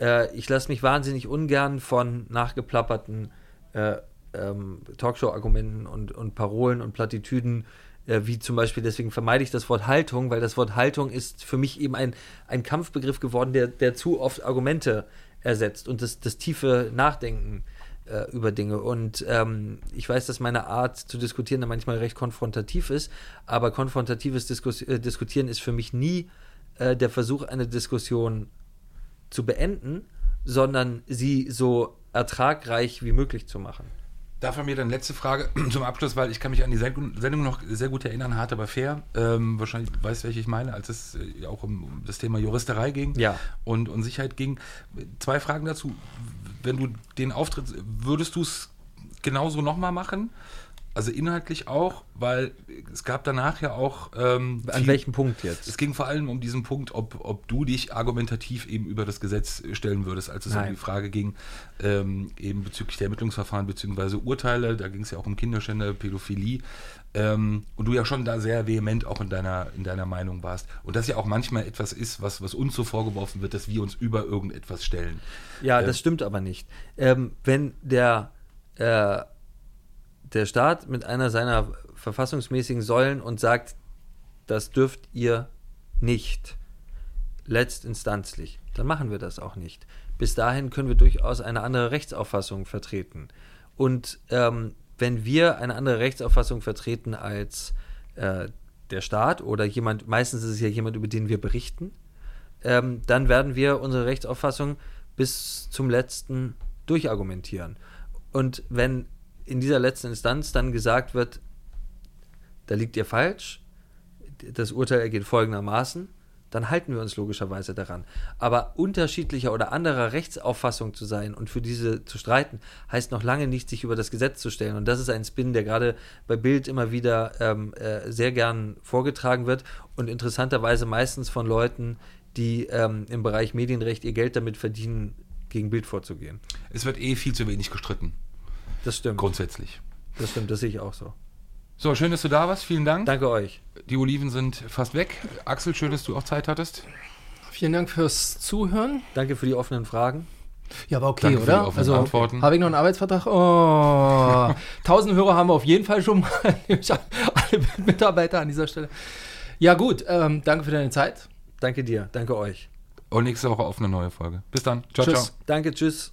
S4: Äh, ich lasse mich wahnsinnig ungern von nachgeplapperten äh, ähm, Talkshow-Argumenten und, und Parolen und Plattitüden, äh, wie zum Beispiel, deswegen vermeide ich das Wort Haltung, weil das Wort Haltung ist für mich eben ein, ein Kampfbegriff geworden, der, der zu oft Argumente ersetzt und das, das tiefe Nachdenken äh, über Dinge. Und ähm, ich weiß, dass meine Art zu diskutieren da manchmal recht konfrontativ ist, aber konfrontatives Diskus äh, Diskutieren ist für mich nie äh, der Versuch, eine Diskussion zu beenden, sondern sie so ertragreich wie möglich zu machen.
S2: Da von mir dann letzte Frage zum Abschluss, weil ich kann mich an die Sendung noch sehr gut erinnern, hart aber fair. Ähm, wahrscheinlich weißt du, welche ich meine, als es äh, auch um, um, das Thema Juristerei ging
S4: ja.
S2: und, und Sicherheit ging. Zwei Fragen dazu. Wenn du den Auftritt, würdest du es genauso nochmal machen? Also inhaltlich auch, weil es gab danach ja auch. Ähm,
S4: An welchem Punkt jetzt?
S2: Es ging vor allem um diesen Punkt, ob, ob du dich argumentativ eben über das Gesetz stellen würdest, als es um
S4: Nein.
S2: die Frage ging, ähm, eben bezüglich der Ermittlungsverfahren bzw. Urteile, da ging es ja auch um Kinderschänder, Pädophilie. Ähm, und du ja schon da sehr vehement auch in deiner, in deiner Meinung warst. Und das ja auch manchmal etwas ist, was, was uns so vorgeworfen wird, dass wir uns über irgendetwas stellen.
S4: Ja,
S2: Ähm,
S4: das stimmt aber nicht. Ähm, wenn der, äh, der Staat mit einer seiner verfassungsmäßigen Säulen und sagt, das dürft ihr nicht, letztinstanzlich, dann machen wir das auch nicht. Bis dahin können wir durchaus eine andere Rechtsauffassung vertreten. Und ähm, wenn wir eine andere Rechtsauffassung vertreten als äh, der Staat oder jemand, meistens ist es ja jemand, über den wir berichten, ähm, dann werden wir unsere Rechtsauffassung bis zum letzten durchargumentieren. Und wenn in dieser letzten Instanz dann gesagt wird, da liegt ihr falsch, das Urteil ergeht folgendermaßen, dann halten wir uns logischerweise daran. Aber unterschiedlicher oder anderer Rechtsauffassung zu sein und für diese zu streiten, heißt noch lange nicht, sich über das Gesetz zu stellen. Und das ist ein Spin, der gerade bei Bild immer wieder ähm, äh, sehr gern vorgetragen wird und interessanterweise meistens von Leuten, die ähm, im Bereich Medienrecht ihr Geld damit verdienen, gegen Bild vorzugehen.
S2: Es wird eh viel zu wenig gestritten,
S4: Das stimmt.
S2: grundsätzlich.
S4: Das stimmt, das sehe ich auch so.
S2: So, schön, dass du da warst. Vielen Dank.
S4: Danke euch.
S2: Die Oliven sind fast weg. Axel, schön, dass du auch Zeit hattest.
S3: Vielen Dank fürs Zuhören.
S4: Danke für die offenen Fragen.
S3: Ja, war okay,
S2: Danke für die
S3: oder?
S2: offenen
S3: Also,
S2: Antworten.
S3: habe ich noch einen Arbeitsvertrag? Oh, 1000 Hörer haben wir auf jeden Fall schon mal. Alle Mitarbeiter an dieser Stelle. Ja, gut. Ähm, danke für deine Zeit.
S4: Danke dir. Danke euch.
S2: Und nächste Woche auf eine neue Folge. Bis dann. Ciao,
S3: Tschüss.
S2: ciao.
S4: Danke, tschüss.